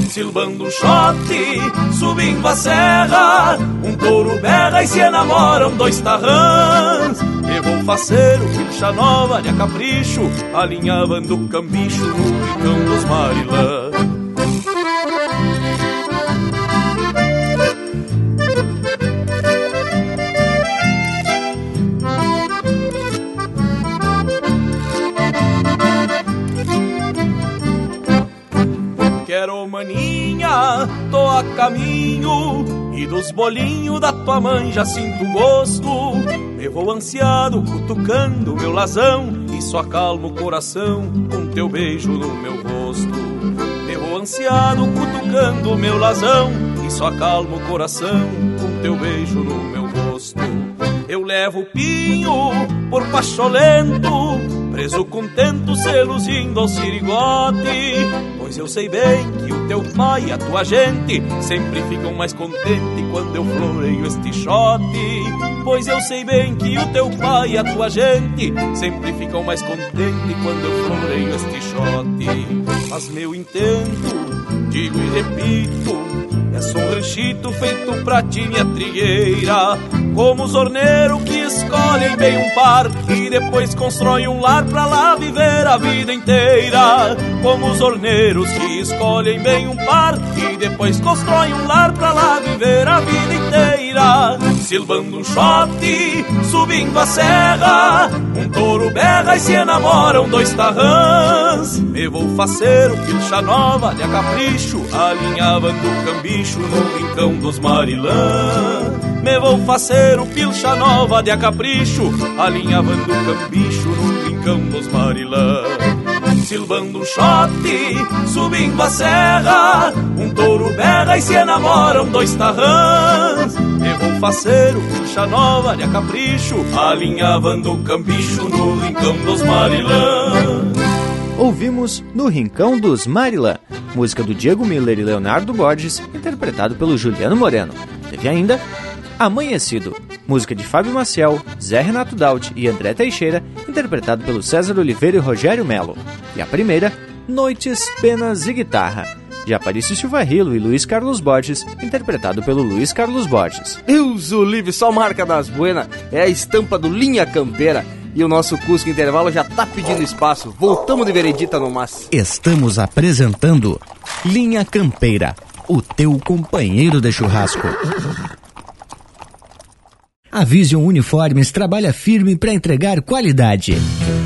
Silbando um shot, subindo a serra, um touro berra e se enamoram dois tarrãs. Me vou fazer o pilcha nova de a capricho, alinhavando o cambicho no rincão dos marilã. Caminho E dos bolinhos da tua mãe já sinto gosto. Me vou ansiado, cutucando meu lazão E só acalmo o coração com teu beijo no meu rosto. Me vou ansiado, cutucando meu lazão E só acalmo o coração com teu beijo no meu rosto. Eu levo o pinho por pacholento Preso contento, seluzindo ao sirigote Pois eu sei bem que o teu pai e a tua gente Sempre ficam mais contentes quando eu floreio este shot Pois eu sei bem que o teu pai e a tua gente Sempre ficam mais contentes quando eu floreio este shot Mas meu intento, digo e repito é só um ranchito feito pra ti, minha trigueira Como os orneiros que escolhem bem um par E depois constroem um lar pra lá viver a vida inteira. Como os orneiros que escolhem bem um par E depois constroem um lar pra lá viver a vida inteira. Silbando um shot, subindo a serra Um touro berra e se enamoram dois tarrãs. Me vou fazer o pilcha nova de a capricho Alinhavando o cambicho no rincão dos marilã. Me vou fazer o pilcha nova de a capricho Alinhavando o cambicho no rincão dos marilã. Silbando um shot, subindo a serra Um touro berra e se enamoram dois tarrãs. Eu vou fazer o pilcha nova de a capricho Alinhavando o cambicho no rincão dos marilã Ouvimos No Rincão dos Marilã, música do Diego Miller e Leonardo Borges, interpretado pelo Juliano Moreno. Teve ainda Amanhecido, música de Fábio Maciel, Zé Renato Daut e André Teixeira, interpretado pelo César Oliveira e Rogério Melo. E a primeira, Noites, Penas e Guitarra, de Aparício Silva Rilo e Luiz Carlos Borges, interpretado pelo Luiz Carlos Borges. Deus o livre, só marca das buenas, é a estampa do Linha Campeira. E o nosso Cusco Intervalo já tá pedindo espaço. Voltamos de veredita no mas. Estamos apresentando Linha Campeira, o teu companheiro de churrasco. A Vision Uniformes trabalha firme para entregar qualidade.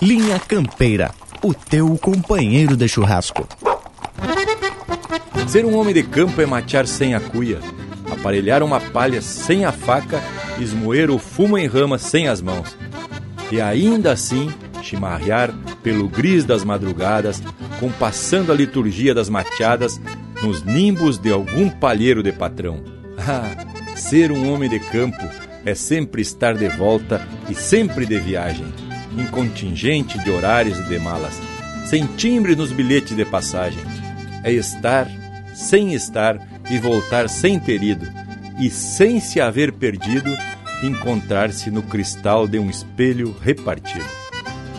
Linha Campeira, o teu companheiro de churrasco. Ser um homem de campo é matear sem a cuia, aparelhar uma palha sem a faca, esmoer o fumo em rama sem as mãos. E ainda assim, chimarrear pelo gris das madrugadas, compassando a liturgia das mateadas nos nimbos de algum palheiro de patrão. Ah, ser um homem de campo é sempre estar de volta e sempre de viagem, em contingente de horários e de malas, sem timbre nos bilhetes de passagem. É estar sem estar e voltar sem ter ido, e sem se haver perdido, encontrar-se no cristal de um espelho repartido.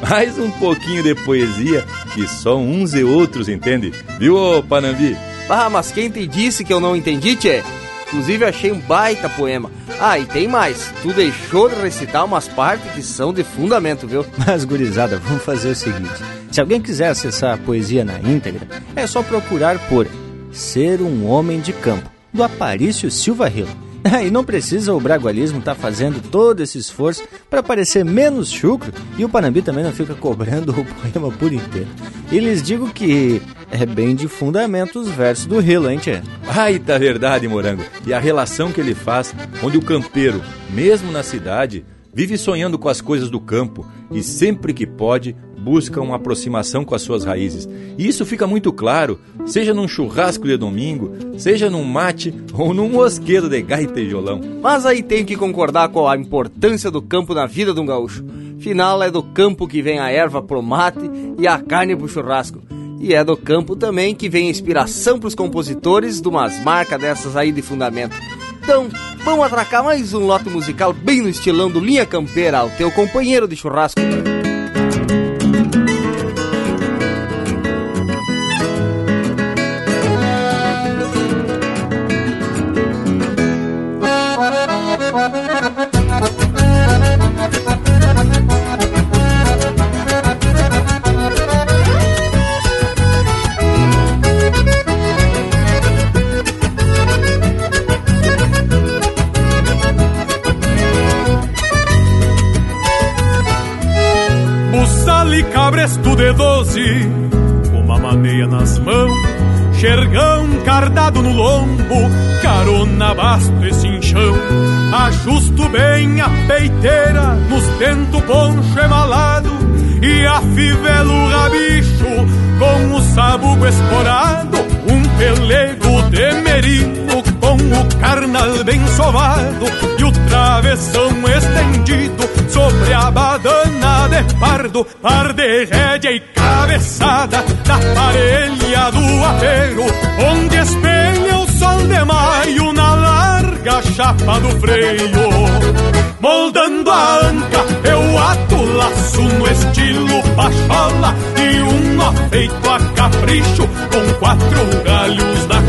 Mais um pouquinho de poesia que só uns e outros entendem, viu, Panambi? Ah, mas quem te disse que eu não entendi, tchê? Inclusive achei um baita poema. Ah, e tem mais. Tu deixou de recitar umas partes que são de fundamento, viu? Mas, gurizada, vamos fazer o seguinte. Se alguém quiser acessar a poesia na íntegra, é só procurar por Ser um Homem de Campo, do Aparício Silva Rilo. E não precisa o bragualismo estar tá fazendo todo esse esforço para parecer menos chucro e o Panambi também não fica cobrando o poema por inteiro. E lhes digo que é bem de fundamento os versos do Rilo, hein, tchê? Ai, tá verdade, Morango. E a relação que ele faz, onde o campeiro, mesmo na cidade, vive sonhando com as coisas do campo e sempre que pode busca uma aproximação com as suas raízes. E isso fica muito claro, seja num churrasco de domingo, seja num mate ou num mosquedo de gaita e violão. Mas aí tem que concordar com a importância do campo na vida de um gaúcho. Final é do campo que vem a erva pro mate e a carne pro churrasco. E é do campo também que vem a inspiração pros compositores de umas marcas dessas aí de fundamento. Então, vamos atracar mais um lote musical bem no estilão do Linha Campeira, o teu companheiro de churrasco. Doze, uma maneia nas mãos, xergão cardado no lombo, carona basto e cinchão. Ajusto bem a peiteira nos tento poncho emalado e afivelo o rabicho com o sabugo esporado, um pelego de merino com o carnal bem sovado e o travessão estendido sobre a badana de pardo, par de rédea e cabeçada da parelha do apeiro, onde espelha o sol de maio na larga chapa do freio. Moldando a anca, eu ato laço no estilo pachola e um nó feito a capricho com quatro galhos na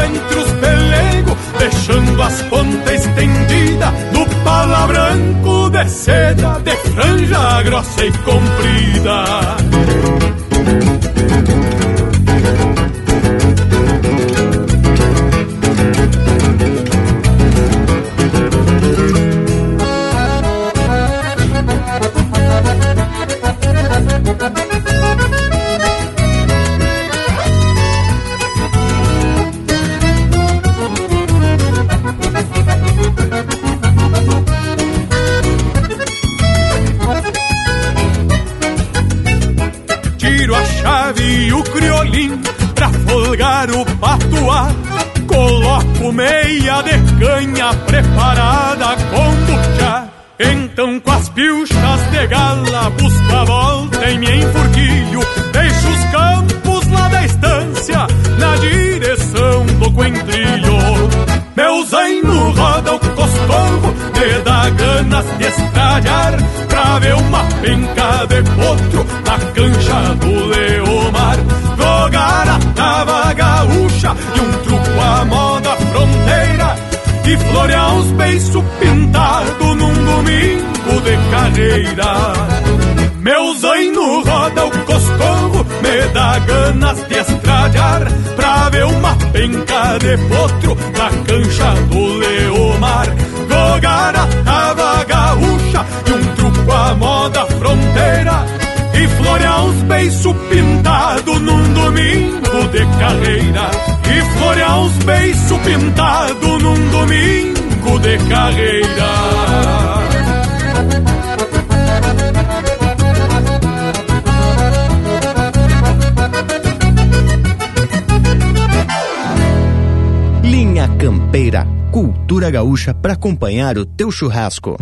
entre os pelegos, deixando as pontas estendidas no pala branco de seda, de franja grossa e comprida. Penca de potro na cancha do Leomar. Jogar a tava gaúcha e um truco à moda fronteira. E florear uns beiços pintados num domingo de carreira Meu zaino roda o coscorro, me dá ganas de estralhar. Pra ver uma penca de potro na cancha do Leomar moda fronteira E florear uns beiços pintados num domingo de carreira E florear uns beiços pintados num domingo de carreira Linha Campeira, cultura gaúcha para acompanhar o teu churrasco.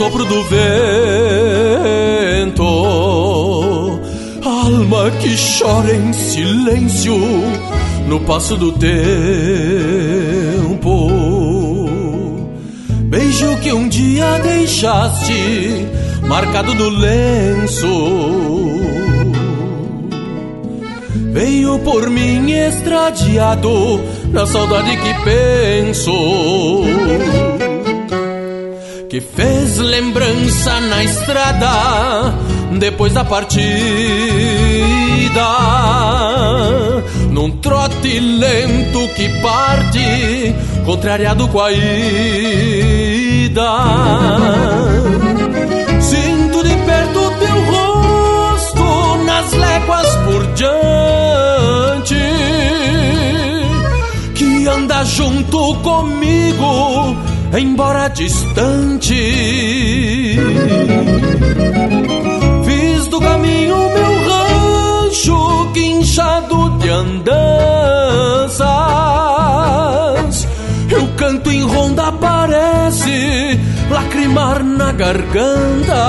Sopro do vento. Alma que chora em silêncio no passo do tempo. Beijo que um dia deixaste marcado no lenço. Veio por mim estradiado na saudade que penso. Que fez lembrança na estrada depois da partida num trote lento que parte, contrariado com a ida. Sinto de perto teu rosto nas léguas por diante, que anda junto comigo, embora distante. Fiz do caminho meu rancho guinchado de andanças. Eu canto em ronda, parece lacrimar na garganta.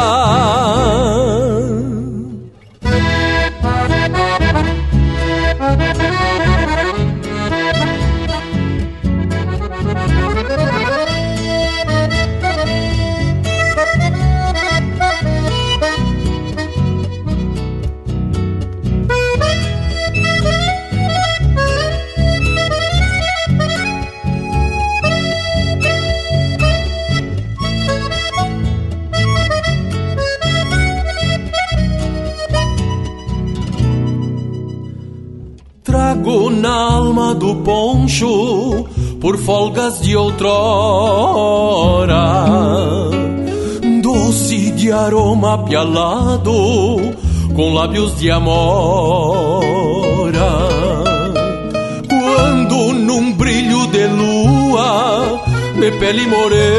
Folgas de outrora. Doce de aroma pialado com lábios de amora. Quando num brilho de lua de pele morena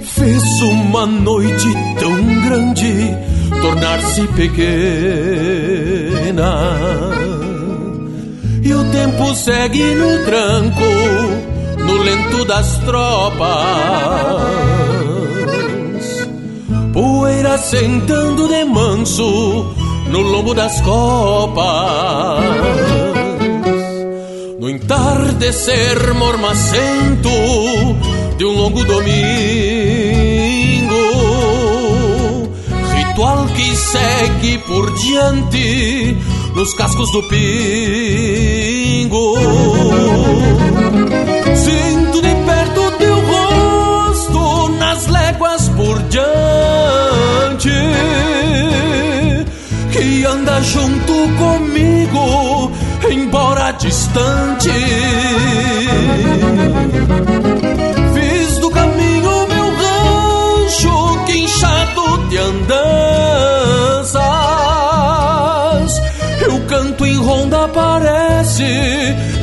fez uma noite tão grande tornar-se pequena. Tempo segue no tranco, no lento das tropas. Poeira sentando de manso no lombo das copas. No entardecer mormacento de um longo domingo, ritual que segue por diante nos cascos do pingo. Sinto de perto teu rosto nas léguas por diante, que anda junto comigo, embora distante. Em ronda, parece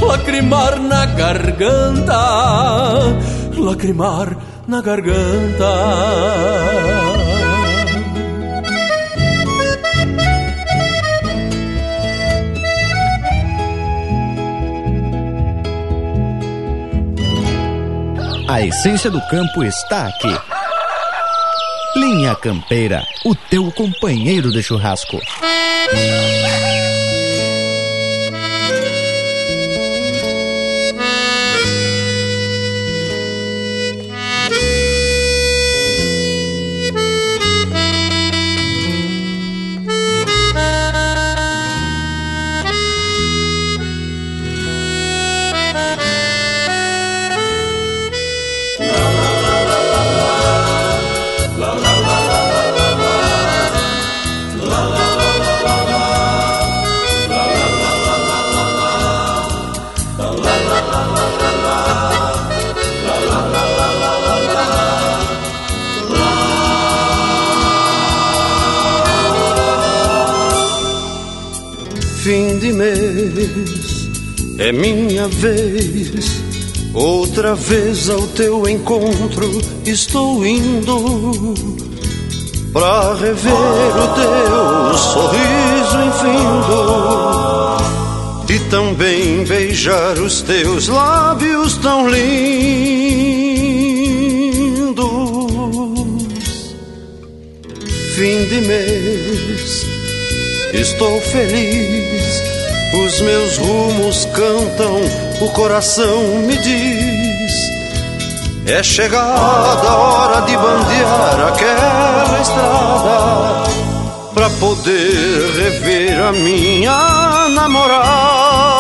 lacrimar na garganta, lacrimar na garganta. A essência do campo está aqui. Linha Campeira, o teu companheiro de churrasco. Mês é minha vez. Outra vez ao teu encontro estou indo pra rever o teu sorriso infindo e também beijar os teus lábios tão lindos. Fim de mês, estou feliz, os meus rumos cantam, o coração me diz. É chegada a hora de bandear aquela estrada pra poder rever a minha namorada.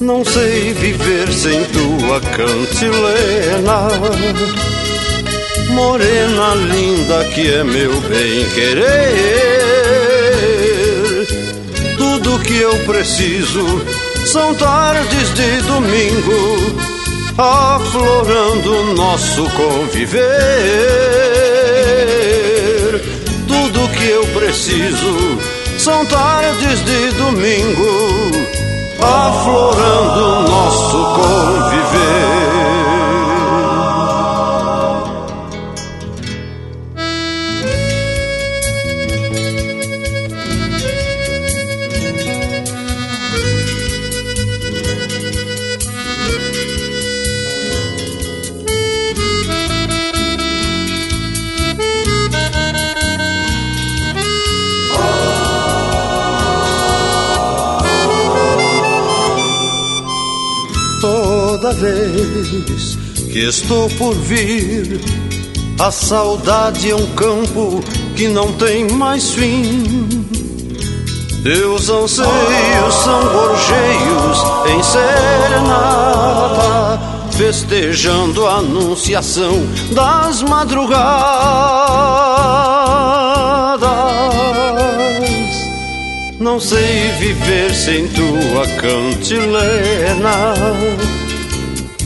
Não sei viver sem tua cantilena, morena linda que é meu bem querer. Tudo que eu preciso são tardes de domingo aflorando nosso conviver. Tudo que eu preciso são tardes de domingo, aflorando nosso conviver. Vez que estou por vir, a saudade é um campo que não tem mais fim. Teus anseios são gorjeios em serenata, festejando a anunciação das madrugadas. Não sei viver sem tua cantilena,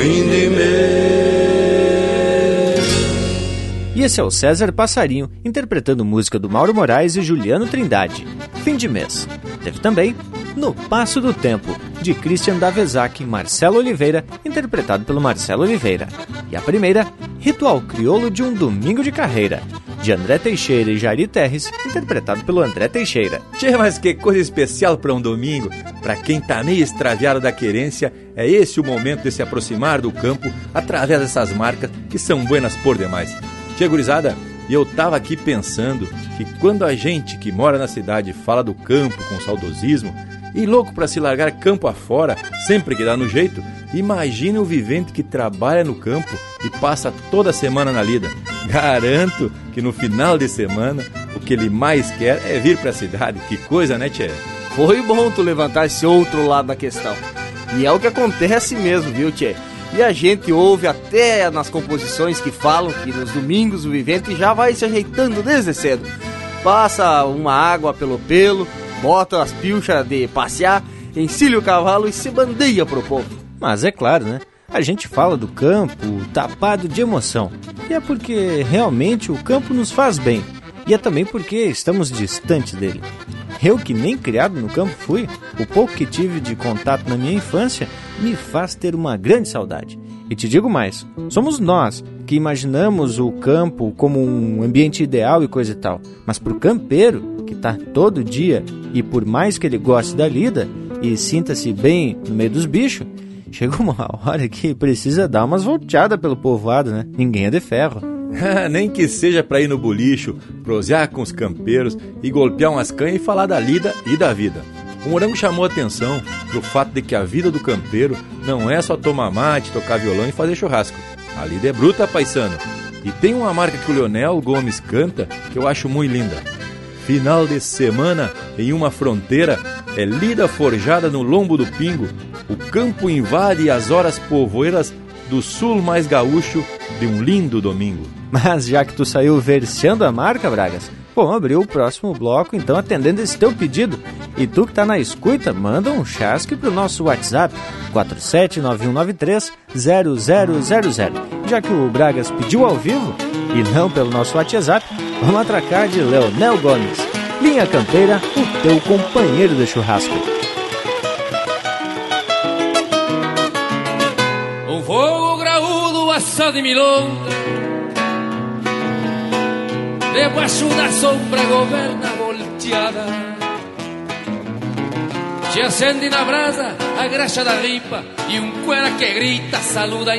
Fim de mês. E esse é o César Passarinho interpretando música do Mauro Moraes e Juliano Trindade, Fim de Mês. Teve também No Passo do Tempo, de Christian Davezac e Marcelo Oliveira, interpretado pelo Marcelo Oliveira. E a primeira, Ritual Crioulo de um Domingo de Carreira, de André Teixeira e Jari Terres, interpretado pelo André Teixeira. Tchê, mas que coisa especial para um domingo. Para quem tá meio extraviado da querência, é esse o momento de se aproximar do campo através dessas marcas que são buenas por demais. Tia gurizada, e eu tava aqui pensando que quando a gente que mora na cidade fala do campo com saudosismo e louco para se largar campo afora sempre que dá no jeito, imagine o vivente que trabalha no campo e passa toda semana na lida. Garanto que no final de semana o que ele mais quer é vir para a cidade. Que coisa, né, Tchê? Foi bom tu levantar esse outro lado da questão. E é o que acontece mesmo, viu, Tchê? E a gente ouve até nas composições que falam que nos domingos o vivente já vai se ajeitando desde cedo. Passa uma água pelo pelo, bota as pilchas de passear, encilha o cavalo e se bandeia pro povo. Mas é claro, né? A gente fala do campo tapado de emoção. E é porque realmente o campo nos faz bem. E é também porque estamos distantes dele. Eu que nem criado no campo fui, o pouco que tive de contato na minha infância me faz ter uma grande saudade. E te digo mais, somos nós que imaginamos o campo como um ambiente ideal e coisa e tal. Mas pro campeiro, que tá todo dia e por mais que ele goste da lida e sinta-se bem no meio dos bichos, chega uma hora que precisa dar umas volteadas pelo povoado, né? Ninguém é de ferro. Nem que seja para ir no bolicho, prosear com os campeiros e golpear umas canhas e falar da lida e da vida. O Morango chamou atenção pro fato de que a vida do campeiro não é só tomar mate, tocar violão e fazer churrasco. A lida é bruta, paisano. E tem uma marca que o Leonel Gomes canta que eu acho muito linda. Final de semana em uma fronteira é lida forjada no lombo do pingo. O campo invade as horas povoeiras do sul mais gaúcho de um lindo domingo. Mas já que tu saiu verseando a marca, Bragas, vamos abrir o próximo bloco então atendendo esse teu pedido. E tu que tá na escuta, manda um chasque pro nosso WhatsApp 47991930000. Já que o Bragas pediu ao vivo e não pelo nosso WhatsApp, vamos atracar de Leonel Gomes. Linha Campeira, o teu companheiro de churrasco. Um fogo graúdo assado em milonga Debaixo da sombra governa volteada. Se acende na brasa a graxa da ripa E um cuera que grita saluda a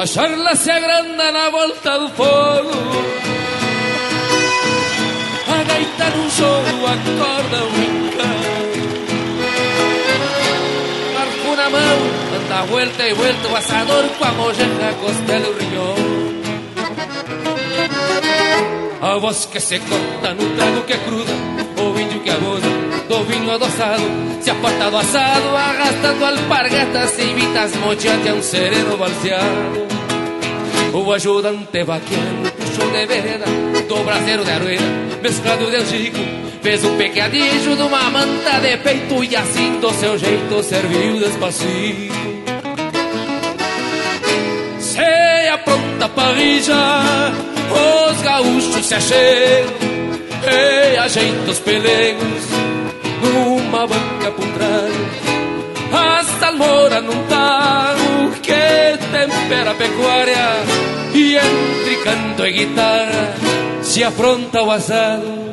A charla se agranda na volta do fogo A gaita num jogo acorda o na mão, anda vuelta e vuelta o asador Com a mojeira, costela e o a voz que se corta no trago que cruda, o índio que abusa do vinho adoçado, se aparta do assado, arrastando alpargatas e vitas mochate a um sereno balseado. O ajudante vaqueiro puxou de vereda, do braseiro de arueira, mesclado de angico, fez um pecadilho de uma manta de peito e assim do seu jeito serviu despacito. Se apronta a parrilla, os gaúchos se achegam e ajeitam os pelegos numa banca por trás. A salmoura num tago que tempera a pecuária e entre canto e guitarra se afronta o assado.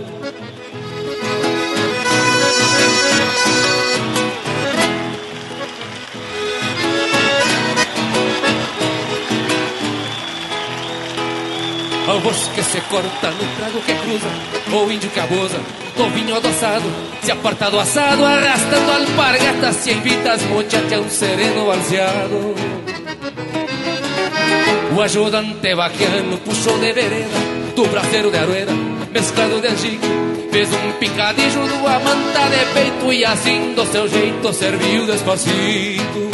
A voz que se corta no trago que cruza O índio que abusa do vinho adoçado Se aparta do assado arrastando alpargatas Se invita as mochate a um sereno balseado O ajudante vaquiano puxou de vereda do braseiro de aroeira, mesclado de angique. Fez um picadilho do amanta de peito e assim do seu jeito serviu despacito.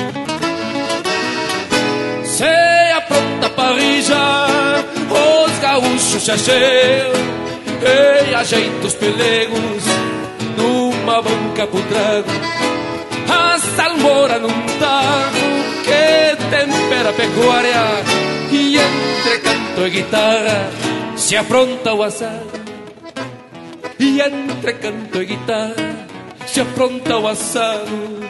Se apronta parrija, os gaúchos se acheiam e ajeita os pelegos numa banca pro trago. A salmoura num tarro que tempera a pecuária e entre canto e guitarra se afronta o assado. E entre canto e guitarra se afronta o assado.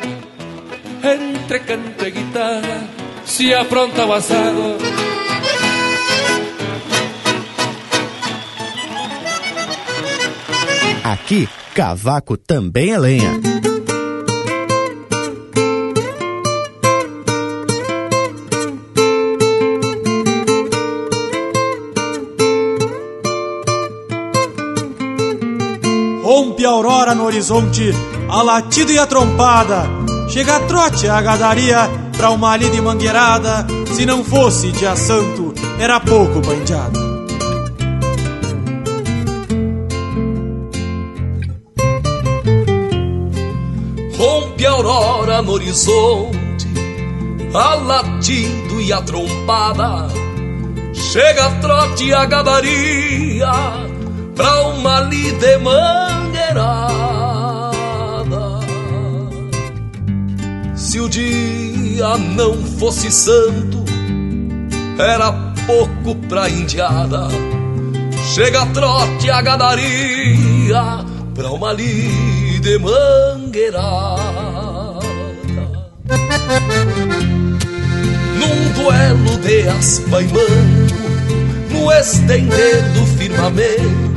Entre canto e guitarra se afronta o assado. Aqui, cavaco também é lenha. Rompe a aurora no horizonte, a latido e a trompada. Chega a trote a gadaria pra uma lida e mangueirada. Se não fosse dia santo, era pouco bandeada. Rompe a aurora no horizonte, a latido e a trompada. Chega a trote a gadaria pra uma lida mangueirada. Se o dia não fosse santo, era pouco pra indiada. Chega a trote a gadaria pra uma lida mangueirada. Num duelo de aspa e manto, no estender do firmamento,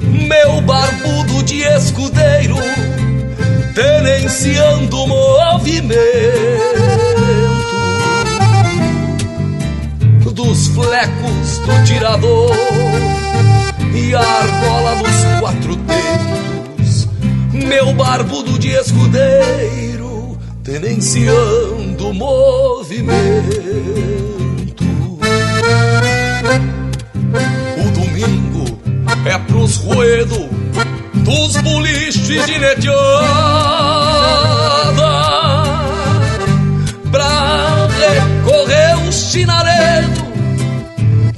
meu barbudo de escudeiro, tenenciando o movimento dos flecos do tirador e a argola dos quatro dedos, meu barbudo de escudeiro, tenenciando o movimento. O domingo é pros ruedos dos boliches de neteada pra recorrer os chinaredos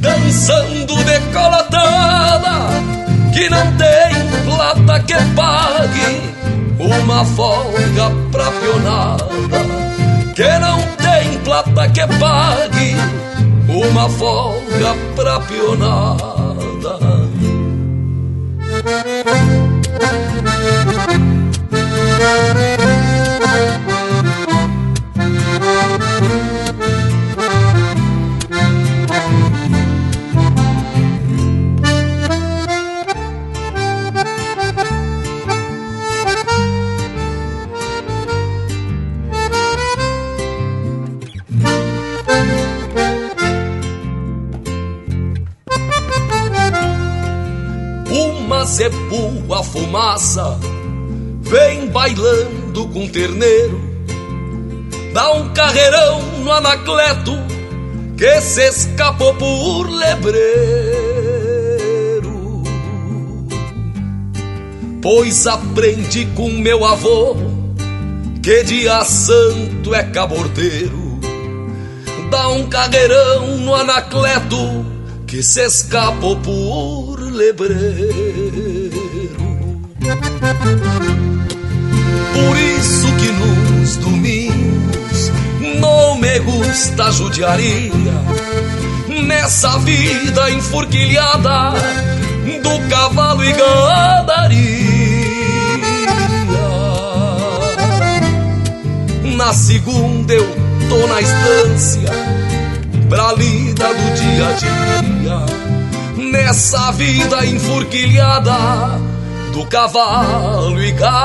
dançando decolatada que não tem plata que pague uma folga pra pionada que não tem plata que pague uma folga pra pionada bailando com terneiro, dá um carreirão no anacleto que se escapou por lebreiro. Pois aprendi com meu avô que dia santo é cabordeiro, dá um carreirão no anacleto que se escapou por lebreiro. Por isso que nos domingos não me gusta judiaria nessa vida enfurquilhada do cavalo e gadaria. Na segunda eu tô na estância pra lida do dia a dia nessa vida enfurquilhada do cavalo e gadaria.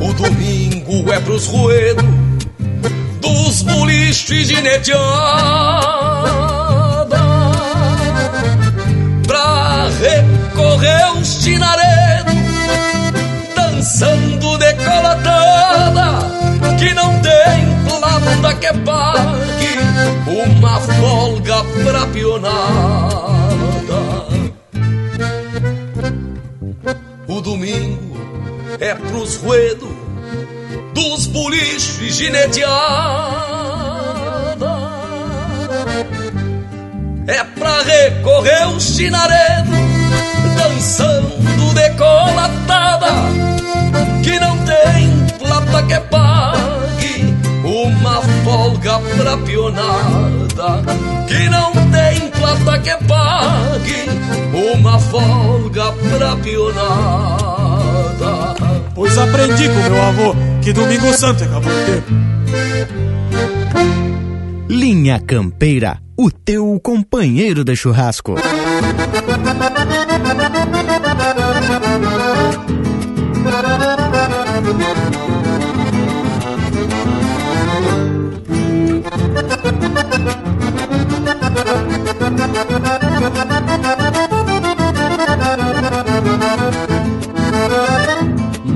O domingo é pros ruedos dos boliches de neteada pra recorrer os chinaredos dançando decolatada que não folga pra pionada. O domingo é pros ruedos dos boliches gineteada. É pra recorrer o chinaredo, dançando decolatada, que não tem plata que pague uma folga pra pionada, que não tem plata que pague uma folga pra pionada. Pois aprendi com meu avô que domingo santo é caboteiro. Linha Campeira, o teu companheiro de churrasco.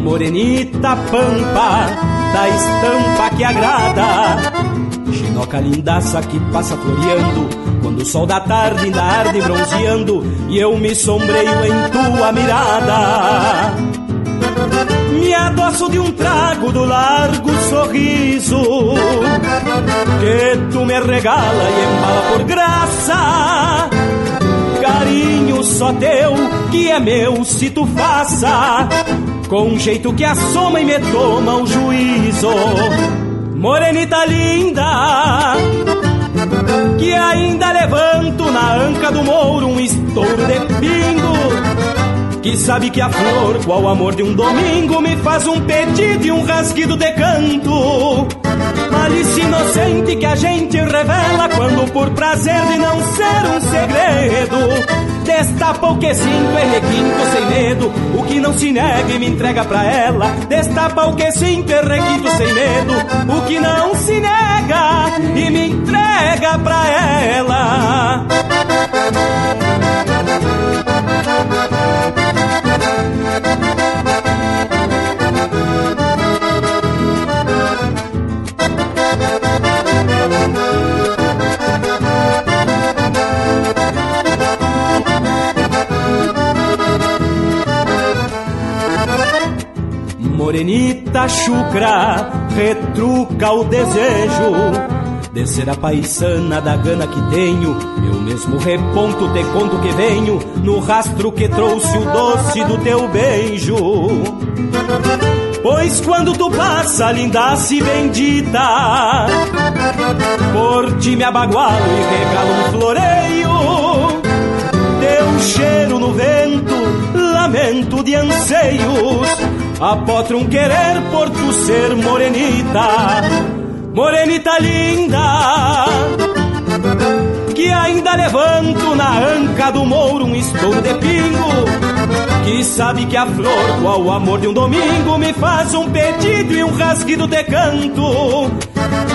Morenita pampa, da estampa que agrada. Chinoca lindaça que passa floreando, quando o sol da tarde ainda arde bronzeando, e eu me sombreio em tua mirada. Me adoço de um trago do largo sorriso que tu me regala e embala por graça. Carinho só teu, que é meu se tu faça, com um jeito que assoma e me toma o juízo. Morenita linda, que ainda levanto na anca do mouro um estouro de pingo que sabe que a flor, qual amor de um domingo, me faz um pedido e um rasguido de canto. Malícia inocente que a gente revela quando por prazer de não ser um segredo. Destapa o que sinto e requinto sem medo, o que não se nega e me entrega pra ela. Destapa o que sinto e requinto sem medo, o que não se nega e me entrega pra ela. Morenita chucra, retruca o desejo de ser a paisana da gana que tenho. Eu mesmo reponto, te conto que venho no rastro que trouxe o doce do teu beijo. Pois quando tu passa, lindace bendita, por ti me abagualo e regalo um floreio. Teu cheiro no vento, lamento de anseios, apotro um querer por tu ser morenita morenita linda, que ainda levanto na anca do mouro um estouro de pingo, que sabe que a flor, qual o amor de um domingo, me faz um pedido e um rasguido de canto.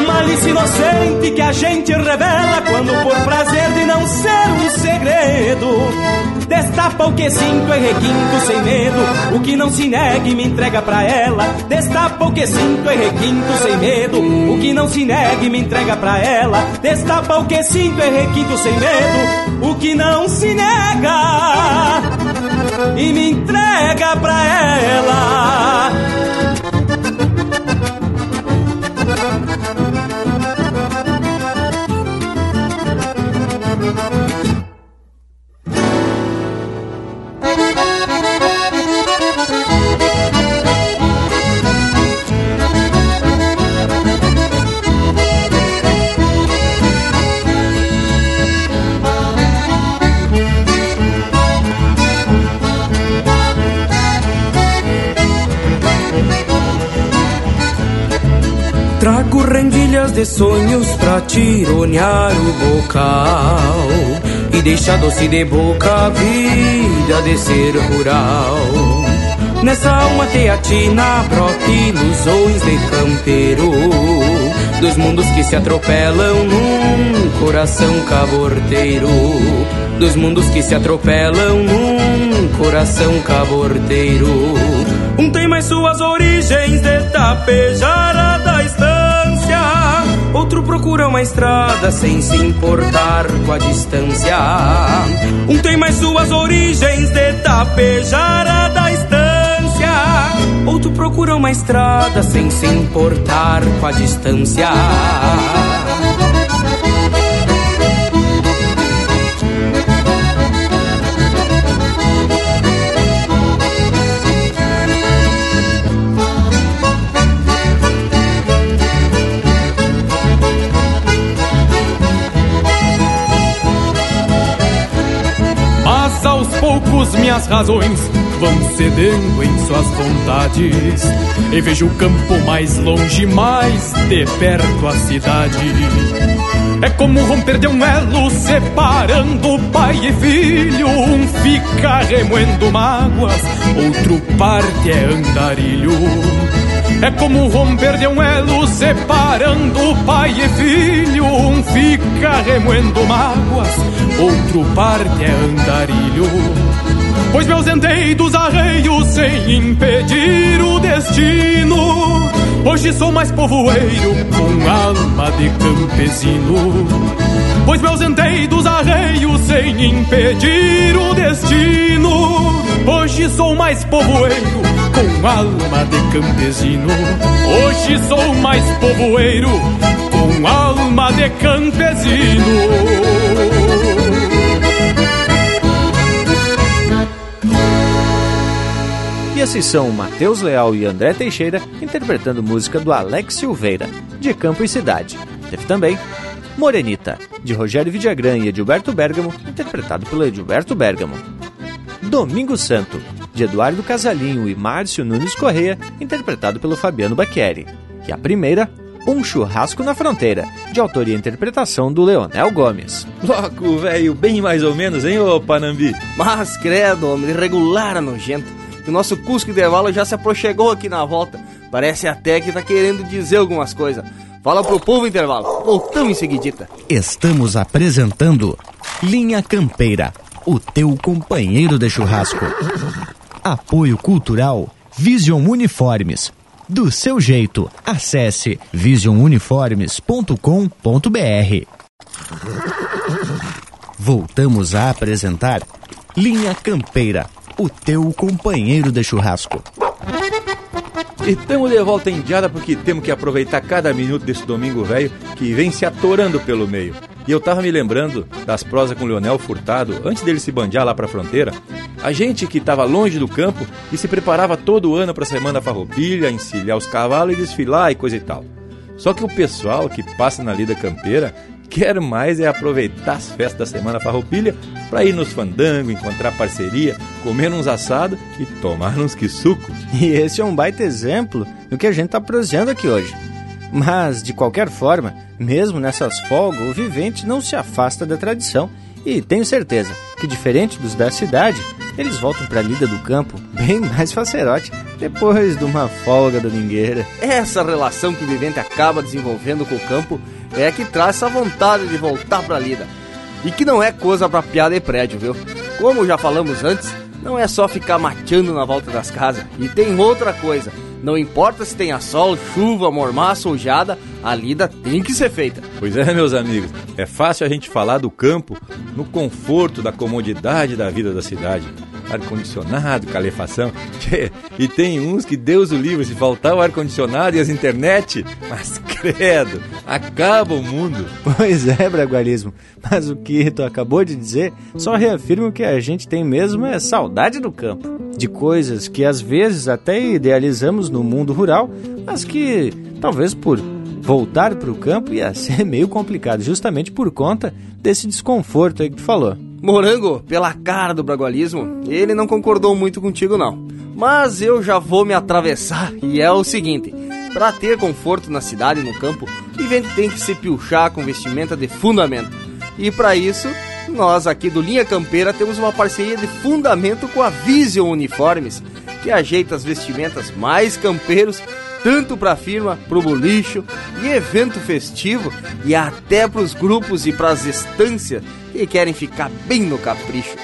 Malícia inocente que a gente revela quando por prazer de não ser um segredo Destapa o que sinto e requinto sem medo. O que não se nega e me entrega pra ela. Destapa o que sinto e requinto sem medo. O que não se nega e me entrega pra ela. Destapa o que sinto e requinto sem medo. O que não se nega e me entrega pra ela. De sonhos pra tironear o bocal E deixar doce de boca a vida de ser rural. Nessa alma teatina brota ilusões de campeiro Dos mundos que se atropelam num coração caborteiro. Dos mundos que se atropelam num coração caborteiro. Um tem mais suas origens de tapejara da estância Outro procura uma estrada sem se importar com a distância. Um tem mais suas origens de tapejara da estância. Outro procura uma estrada sem se importar com a distância. Minhas razões vão cedendo em suas vontades. E vejo o campo mais longe, mais de perto a cidade. É como romper de um elo separando pai e filho. Um fica remoendo mágoas, outro parte é andarilho. É como romper de um elo separando pai e filho. Um fica remoendo mágoas, outro parte é andarilho. Pois me ausentei dos arreios sem impedir o destino. Hoje sou mais povoeiro com alma de campesino. Pois me ausentei dos arreios sem impedir o destino. Hoje sou mais povoeiro com alma de campesino. Hoje sou mais povoeiro com alma de campesino. E esses são Matheus Leal e André Teixeira interpretando música do Alex Silveira, de Campo e Cidade. Teve também Morenita, de Rogério Vidagrã e Edilberto Bergamo, interpretado pelo Edilberto Bergamo. Domingo Santo, de Eduardo Casalinho e Márcio Nunes Correia, interpretado pelo Fabiano Bacchieri. E a primeira, Um Churrasco na Fronteira, de autoria e interpretação do Leonel Gomes. Loco, velho, bem mais ou menos, hein, ô Panambi? Mas credo, homem, regular nojento. O nosso Cusco Intervalo já se aproxegou aqui na volta. Parece até que tá querendo dizer algumas coisas. Fala pro povo intervalo. Voltamos em seguidita. Estamos apresentando Linha Campeira, o teu companheiro de churrasco. Apoio Cultural Vision Uniformes. Do seu jeito, acesse visionuniformes.com.br. Voltamos a apresentar Linha Campeira, o teu companheiro de churrasco. E estamos de volta em diada porque temos que aproveitar cada minuto desse domingo velho que vem se atorando pelo meio. E eu tava me lembrando das prosas com o Leonel Furtado, antes dele se bandear lá pra fronteira. A gente que tava longe do campo e se preparava todo ano pra Semana Farroupilha, encilhar os cavalos e desfilar e coisa e tal. Só que o pessoal que passa na lida campeira quer mais é aproveitar as festas da Semana Farroupilha para ir nos fandangos, encontrar parceria, comer uns assados e tomar uns que suco. E esse é um baita exemplo do que a gente está prosseando aqui hoje. Mas, de qualquer forma, mesmo nessas folgas, o vivente não se afasta da tradição e tenho certeza que, diferente dos da cidade, eles voltam para a lida do campo bem mais facerote depois de uma folga domingueira. Essa relação que o vivente acaba desenvolvendo com o campo é que traz essa vontade de voltar para a lida. E que não é coisa para piada e prédio, viu? Como já falamos antes, não é só ficar mateando na volta das casas. E tem outra coisa. Não importa se tenha sol, chuva, mormaço ou geada, a lida tem que ser feita. Pois é, meus amigos, é fácil a gente falar do campo no conforto da comodidade da vida da cidade. Ar-condicionado, calefação. E tem uns que Deus o livre se faltar o ar-condicionado e as internet. Mas credo, acaba o mundo. Pois é, Bragualismo. Mas o que tu acabou de dizer só reafirma que a gente tem mesmo é saudade do campo. De coisas que às vezes até idealizamos no mundo rural, mas que talvez por voltar para o campo ia ser meio complicado, justamente por conta desse desconforto aí que tu falou. Morango, pela cara do bragualismo, ele não concordou muito contigo não. Mas eu já vou me atravessar e é o seguinte: para ter conforto na cidade e no campo, o vivente tem que se pilchar com vestimenta de fundamento. E para isso, nós aqui do Linha Campeira temos uma parceria de fundamento com a Vision Uniformes, que ajeita as vestimentas mais campeiros tanto para a firma, para o bolicho e evento festivo e até para os grupos e para as estâncias que querem ficar bem no capricho.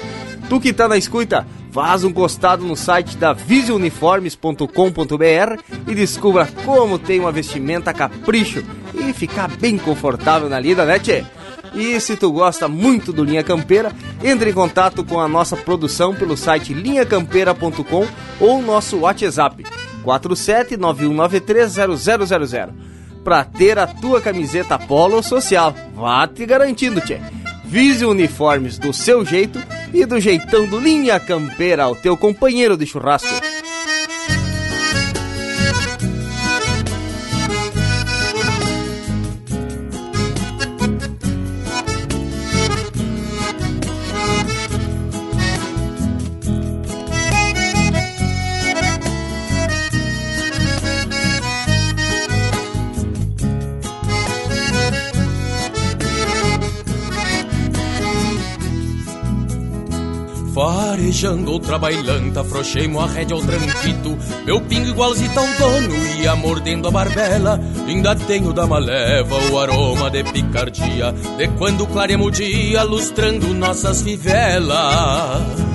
Tu que tá na escuta, faz um costado no site da visionuniformes.com.br e descubra como tem uma vestimenta capricho e ficar bem confortável na lida, né, tchê? E se tu gosta muito do Linha Campeira, entre em contato com a nossa produção pelo site linhacampeira.com ou nosso WhatsApp 47919300000 para ter a tua camiseta polo social. Vá te garantindo, tchê. Vise uniformes do seu jeito e do jeitão do Linha Campeira, o teu companheiro de churrasco. Farejando outra bailanta, afrouxei-mo a rédea ao tranquito. Meu pingo igualzito ao dono, ia mordendo a barbela. Ainda tenho da maleva o aroma de picardia De quando claremos o dia, lustrando nossas fivelas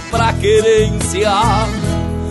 pra querer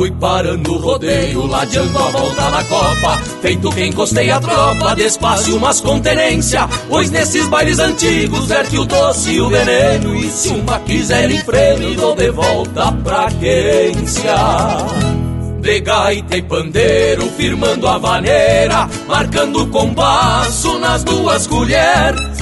Fui parando o rodeio, ladeando a volta na copa. Feito que encostei a tropa, despacio mas com tenência. Pois nesses bailes antigos verte o doce e o veneno. E se uma quiser em freio, dou de volta pra quência de gaita e pandeiro, firmando a vaneira, marcando o compasso nas duas colheres.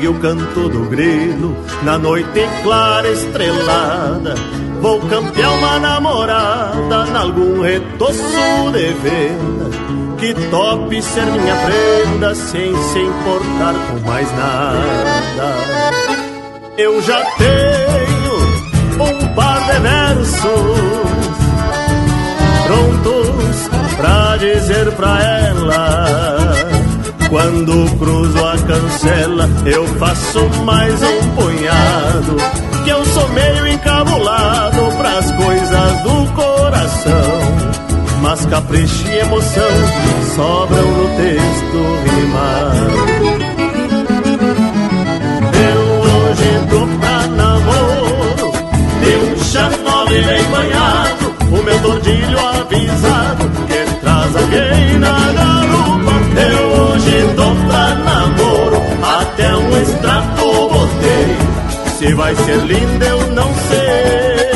seguir o canto do grilo na noite clara estrelada. Vou campear uma namorada nalgum retoço de venda que tope ser minha prenda sem se importar com mais nada. Eu já tenho um par de versos prontos pra dizer pra ela quando cruzo a cancela, eu faço mais um punhado. Que eu sou meio encabulado pras coisas do coração mas capricho e emoção sobram no texto rimado. Eu hoje tô pra namoro, de um chanove bem banhado, o meu tordilho avisado, se vai ser lindo eu não sei,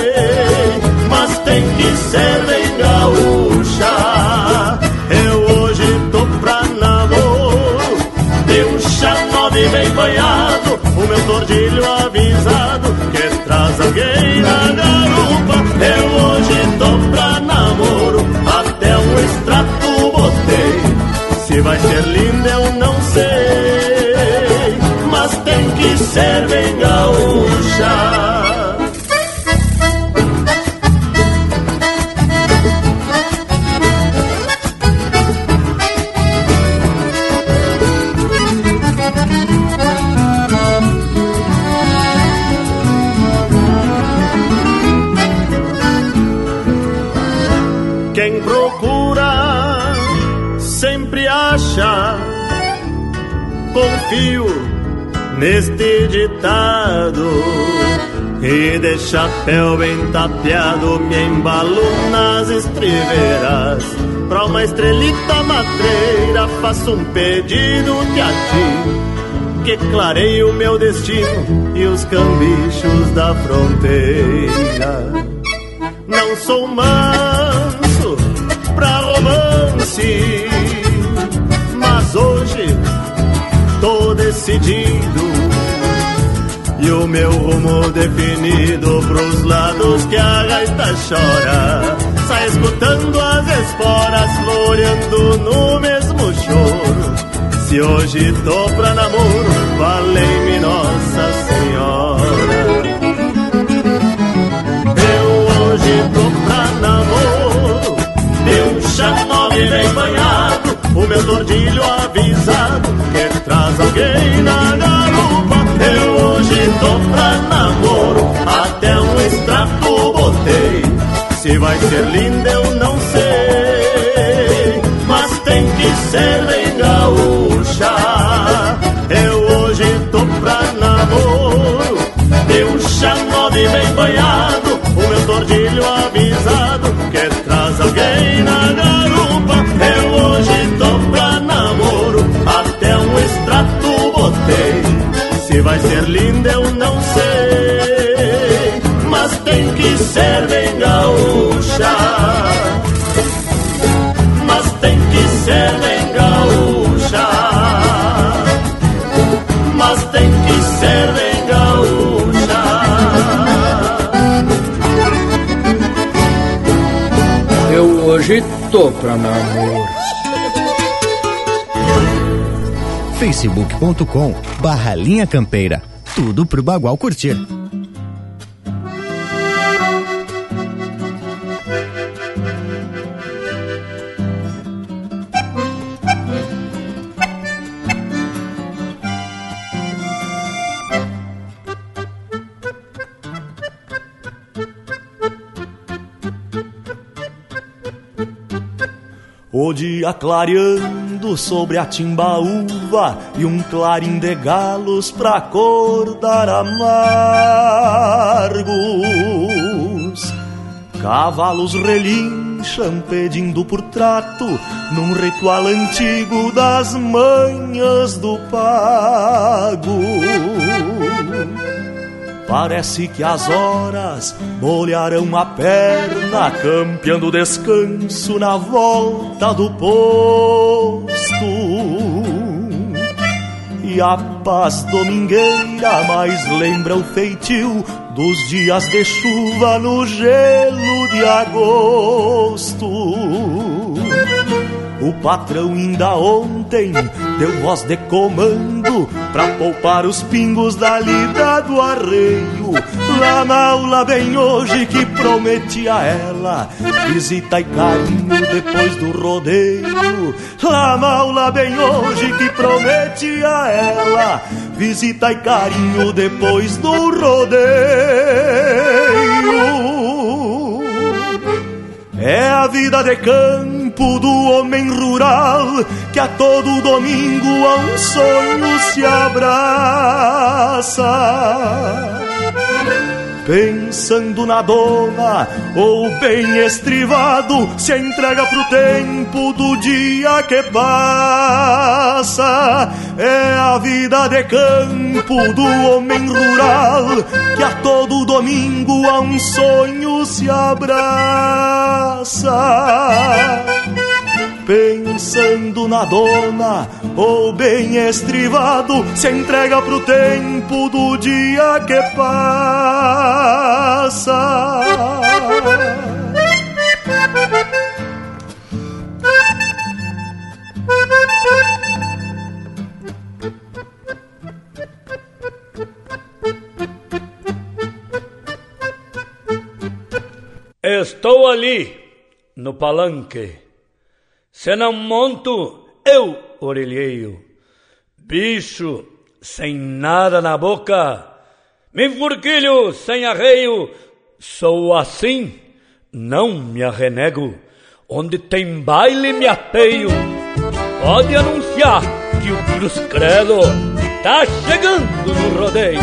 De chapéu bem tapeado me embalo nas estriveiras. Pra uma estrelita matreira faço um pedido de a ti. Que o meu destino e os cambichos da fronteira. Não sou manso pra romance, mas hoje tô decidido. E o meu rumo definido pros lados que a gaita chora. Sai escutando as esporas floreando no mesmo choro. Se hoje tô pra namoro, valei-me Nossa Senhora. hoje tô pra namoro De um chanove bem banhado O meu tordilho avisado Que traz alguém na Eu tô pra namoro Até um extrato botei Se vai ser linda eu não sei Mas tem que ser bem gaúcha Eu hoje tô pra namoro De um chanove bem banhado o meu tordilho avisado que traz alguém na garupa. Eu hoje tô pra namoro, até um extrato botei. Se vai ser linda eu ser bem gaúcha. Mas tem que ser bem gaúcha. Mas tem que ser bem gaúcha. Eu hoje tô pra namoro. facebook.com barra linha campeira. Tudo pro Bagual curtir. O dia clareando sobre a timbaúva e um clarim de galos pra acordar amargos. Cavalos relincham pedindo por trato num ritual antigo das manhas do pago. Parece que as horas molharão a perna, campeando descanso na volta do posto. E a paz domingueira mais lembra o feitio dos dias de chuva no gelo de agosto. O patrão ainda ontem deu voz de comando pra poupar os pingos da lida do arreio. Lá na aula bem hoje que prometi a ela visita e carinho depois do rodeio. Lá na aula bem hoje que prometi a ela visita e carinho depois do rodeio. É a vida de canto campo do homem rural que a todo domingo a um sonho se abraça pensando na dona, ou bem estrivado, se entrega pro tempo do dia que passa. É a vida de campo do homem rural, que a todo domingo a um sonho se abraça pensando na dona, ou bem estrivado, se entrega pro tempo do dia que passa. Estou ali, no palanque se não monto, eu orelheio. Bicho sem nada na boca, me enfurquilho sem arreio. Sou assim, não me arrenego. Onde tem baile me apeio. Pode anunciar que o Cruz Credo tá chegando no rodeio.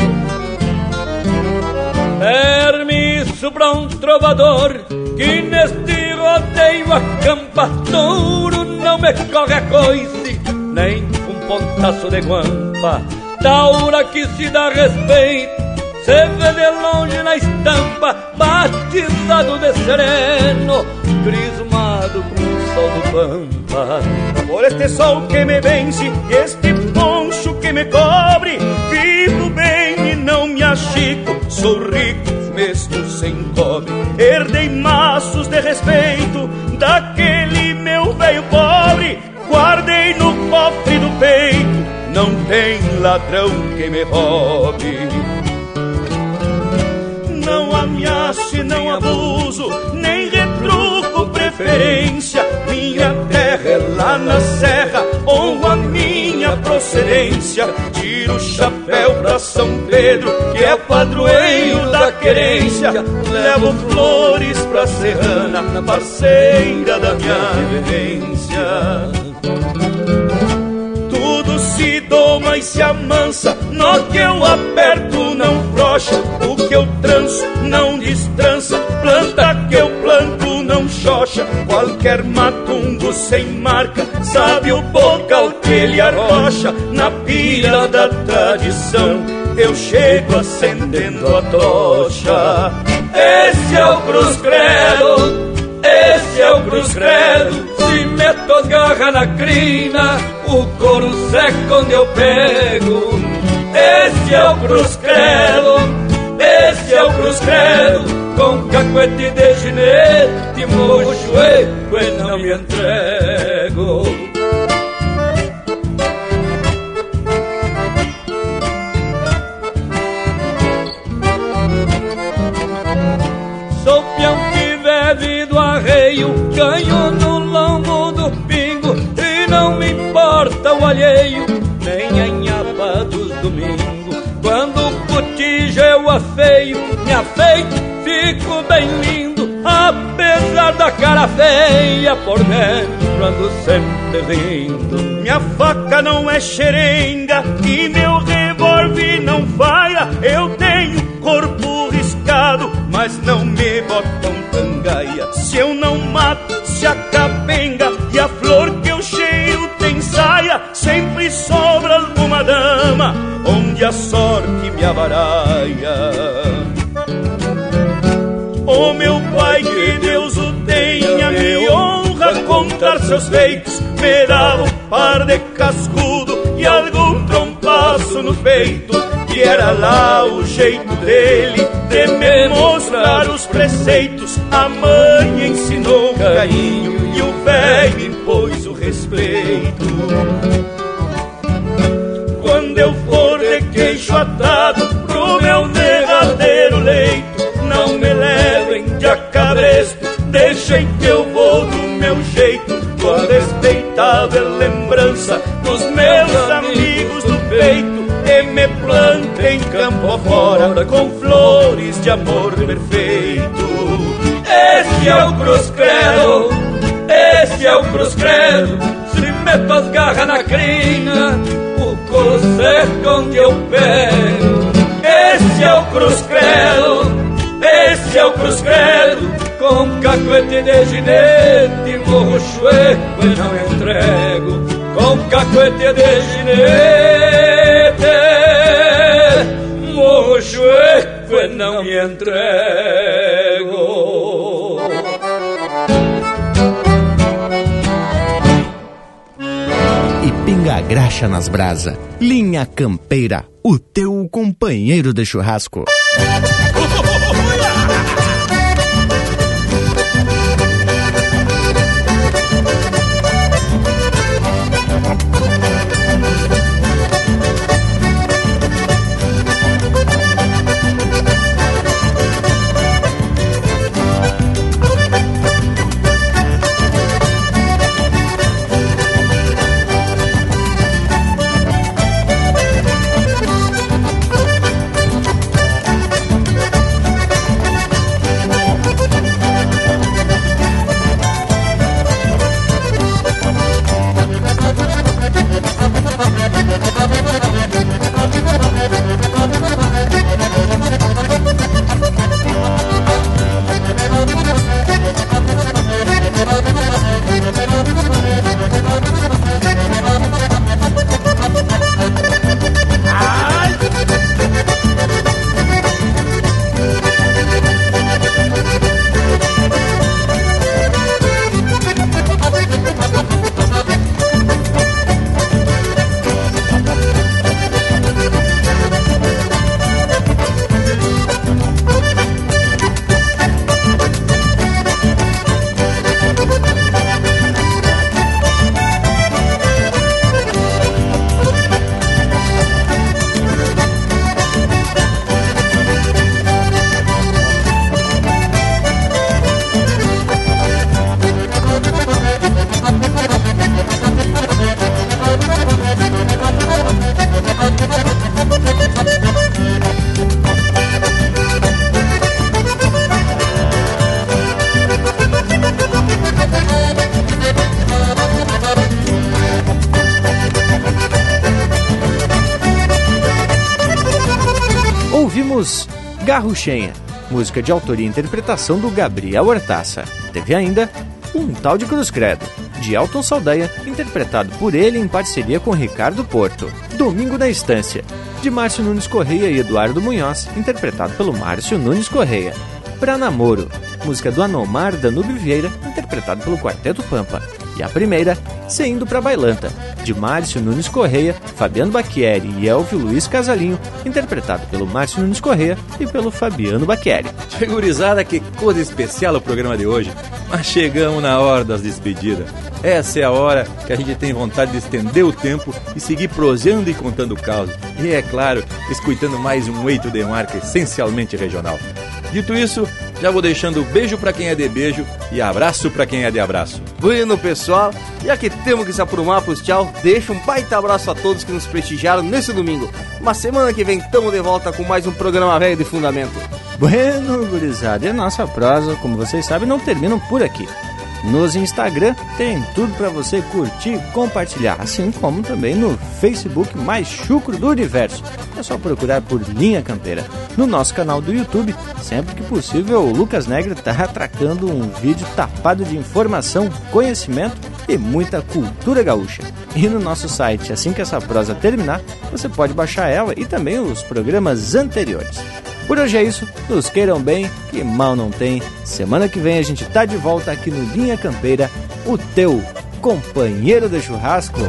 Permisso pra um trovador que neste rodeio acampa touro, não me corre a coice, nem um pontaço de guampa. Taura que se dá respeito, se vê de longe na estampa, batizado de sereno, crismado com o sol do pampa. Por este sol que me vence este poncho que me cobre, vivo bem e não me achico, sou rico mesmo sem cobre. Herdei maços de respeito daquele meu velho pobre. Guardei no cofre do peito, não tem ladrão que me roube. Não ameace, não abuso, Minha terra é lá na serra, honro a minha procedência. Tiro o chapéu pra São Pedro, que é padroeiro da querência. Levo flores pra Serrana, parceira da minha vivência tudo se doma e se amansa. No que eu aperto não frocha, o que eu tranço não destrança. Xoxa, qualquer matungo sem marca. Sabe o bocal que ele arrocha na pira da tradição. Eu chego acendendo a tocha. Esse é o Cruz Credo. Esse é o Cruz Credo, se meto as garras na crina, o couro seco onde eu pego. Esse é o Cruz Credo, esse é o Cruz Credo, com cacuete de ginete, mocho e não me entrego. Sou peão que bebe do arreio, ganho no lombo do pingo, e não me importa o alheio, nem a nhapa dos domingos. Quando o cotijo eu afeio, bem lindo, apesar da cara feia, por dentro ando sempre rindo. Minha faca não é xerenga e meu revólver não falha, eu tenho corpo riscado, mas não me botam cangaia. Se eu não mato, se a capenga e a flor que eu cheiro tem saia, sempre sobra alguma dama onde a sorte me avaraia. O meu pai, que Deus o tenha, me honra contar seus feitos, me um par de cascudo e algum trompaço no peito, que era lá o jeito dele de me mostrar os preceitos. A mãe ensinou carinho e o velho impôs o respeito. Quando eu for de queixo atado respeitável lembrança dos meus amigos do peito, e me plantem campo afora com flores de amor perfeito. Esse é o Cruz Credo, esse é o cruz credo, se meto as garras na crina, o couro seco onde eu pego. Esse é o cruz credo, esse é o cruz credo, com cacuete de ginete, morro chueco e não entrego. Com cacuete de ginete, morro chueco e não me entrego. pinga graxa nas brasa. Linha Campeira, o teu companheiro de churrasco. Garruchenha, música de autoria e interpretação do Gabriel Hortaça. Teve ainda Um Tal de Cruz Credo, de Elton Saldanha, interpretado por ele em parceria com Ricardo Porto. Domingo na Estância, de Márcio Nunes Correia e Eduardo Munhoz, interpretado pelo Márcio Nunes Correia. Pra Namoro, música do Anomar Danube Vieira, interpretado pelo Quarteto Pampa. E a primeira, Saindo pra Bailanta, de Márcio Nunes Correia, Fabiano Bacchieri e Elvio Luiz Casalinho, interpretado pelo Márcio Nunes Correia e pelo Fabiano Bacchieri. Segurizada, que coisa especial o programa de hoje, mas chegamos na hora das despedidas. Essa é a hora que a gente tem vontade de estender o tempo e seguir prosseando e contando caos. E é claro, escutando mais um eito de marca essencialmente regional. Dito isso, já vou deixando beijo para quem é de beijo e abraço para quem é de abraço. Bueno, pessoal, já que temos que se aprumar pros tchau, deixa um baita abraço a todos que nos prestigiaram nesse domingo. Uma semana que vem estamos de volta com mais um programa velho de fundamento. Bueno, gurizada, e a nossa prosa, como vocês sabem, não termina por aqui. Nos Instagram tem tudo para você curtir e compartilhar, assim como também no Facebook mais chucro do universo. É só procurar por Linha Campeira. No nosso canal do YouTube, sempre que possível, o Lucas Negra está atracando um vídeo tapado de informação, conhecimento e muita cultura gaúcha. E no nosso site, assim que essa prosa terminar, você pode baixar ela e também os programas anteriores. Por hoje é isso, nos queiram bem, que mal não tem. Semana que vem a gente tá de volta aqui no Linha Campeira, o teu companheiro de churrasco.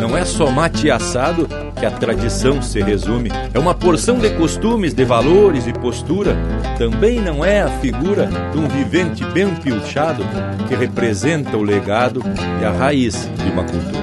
Não é só mate assado que a tradição se resume. É uma porção de costumes, de valores e postura. Também não é a figura de um vivente bem pilchado que representa o legado e a raiz de uma cultura.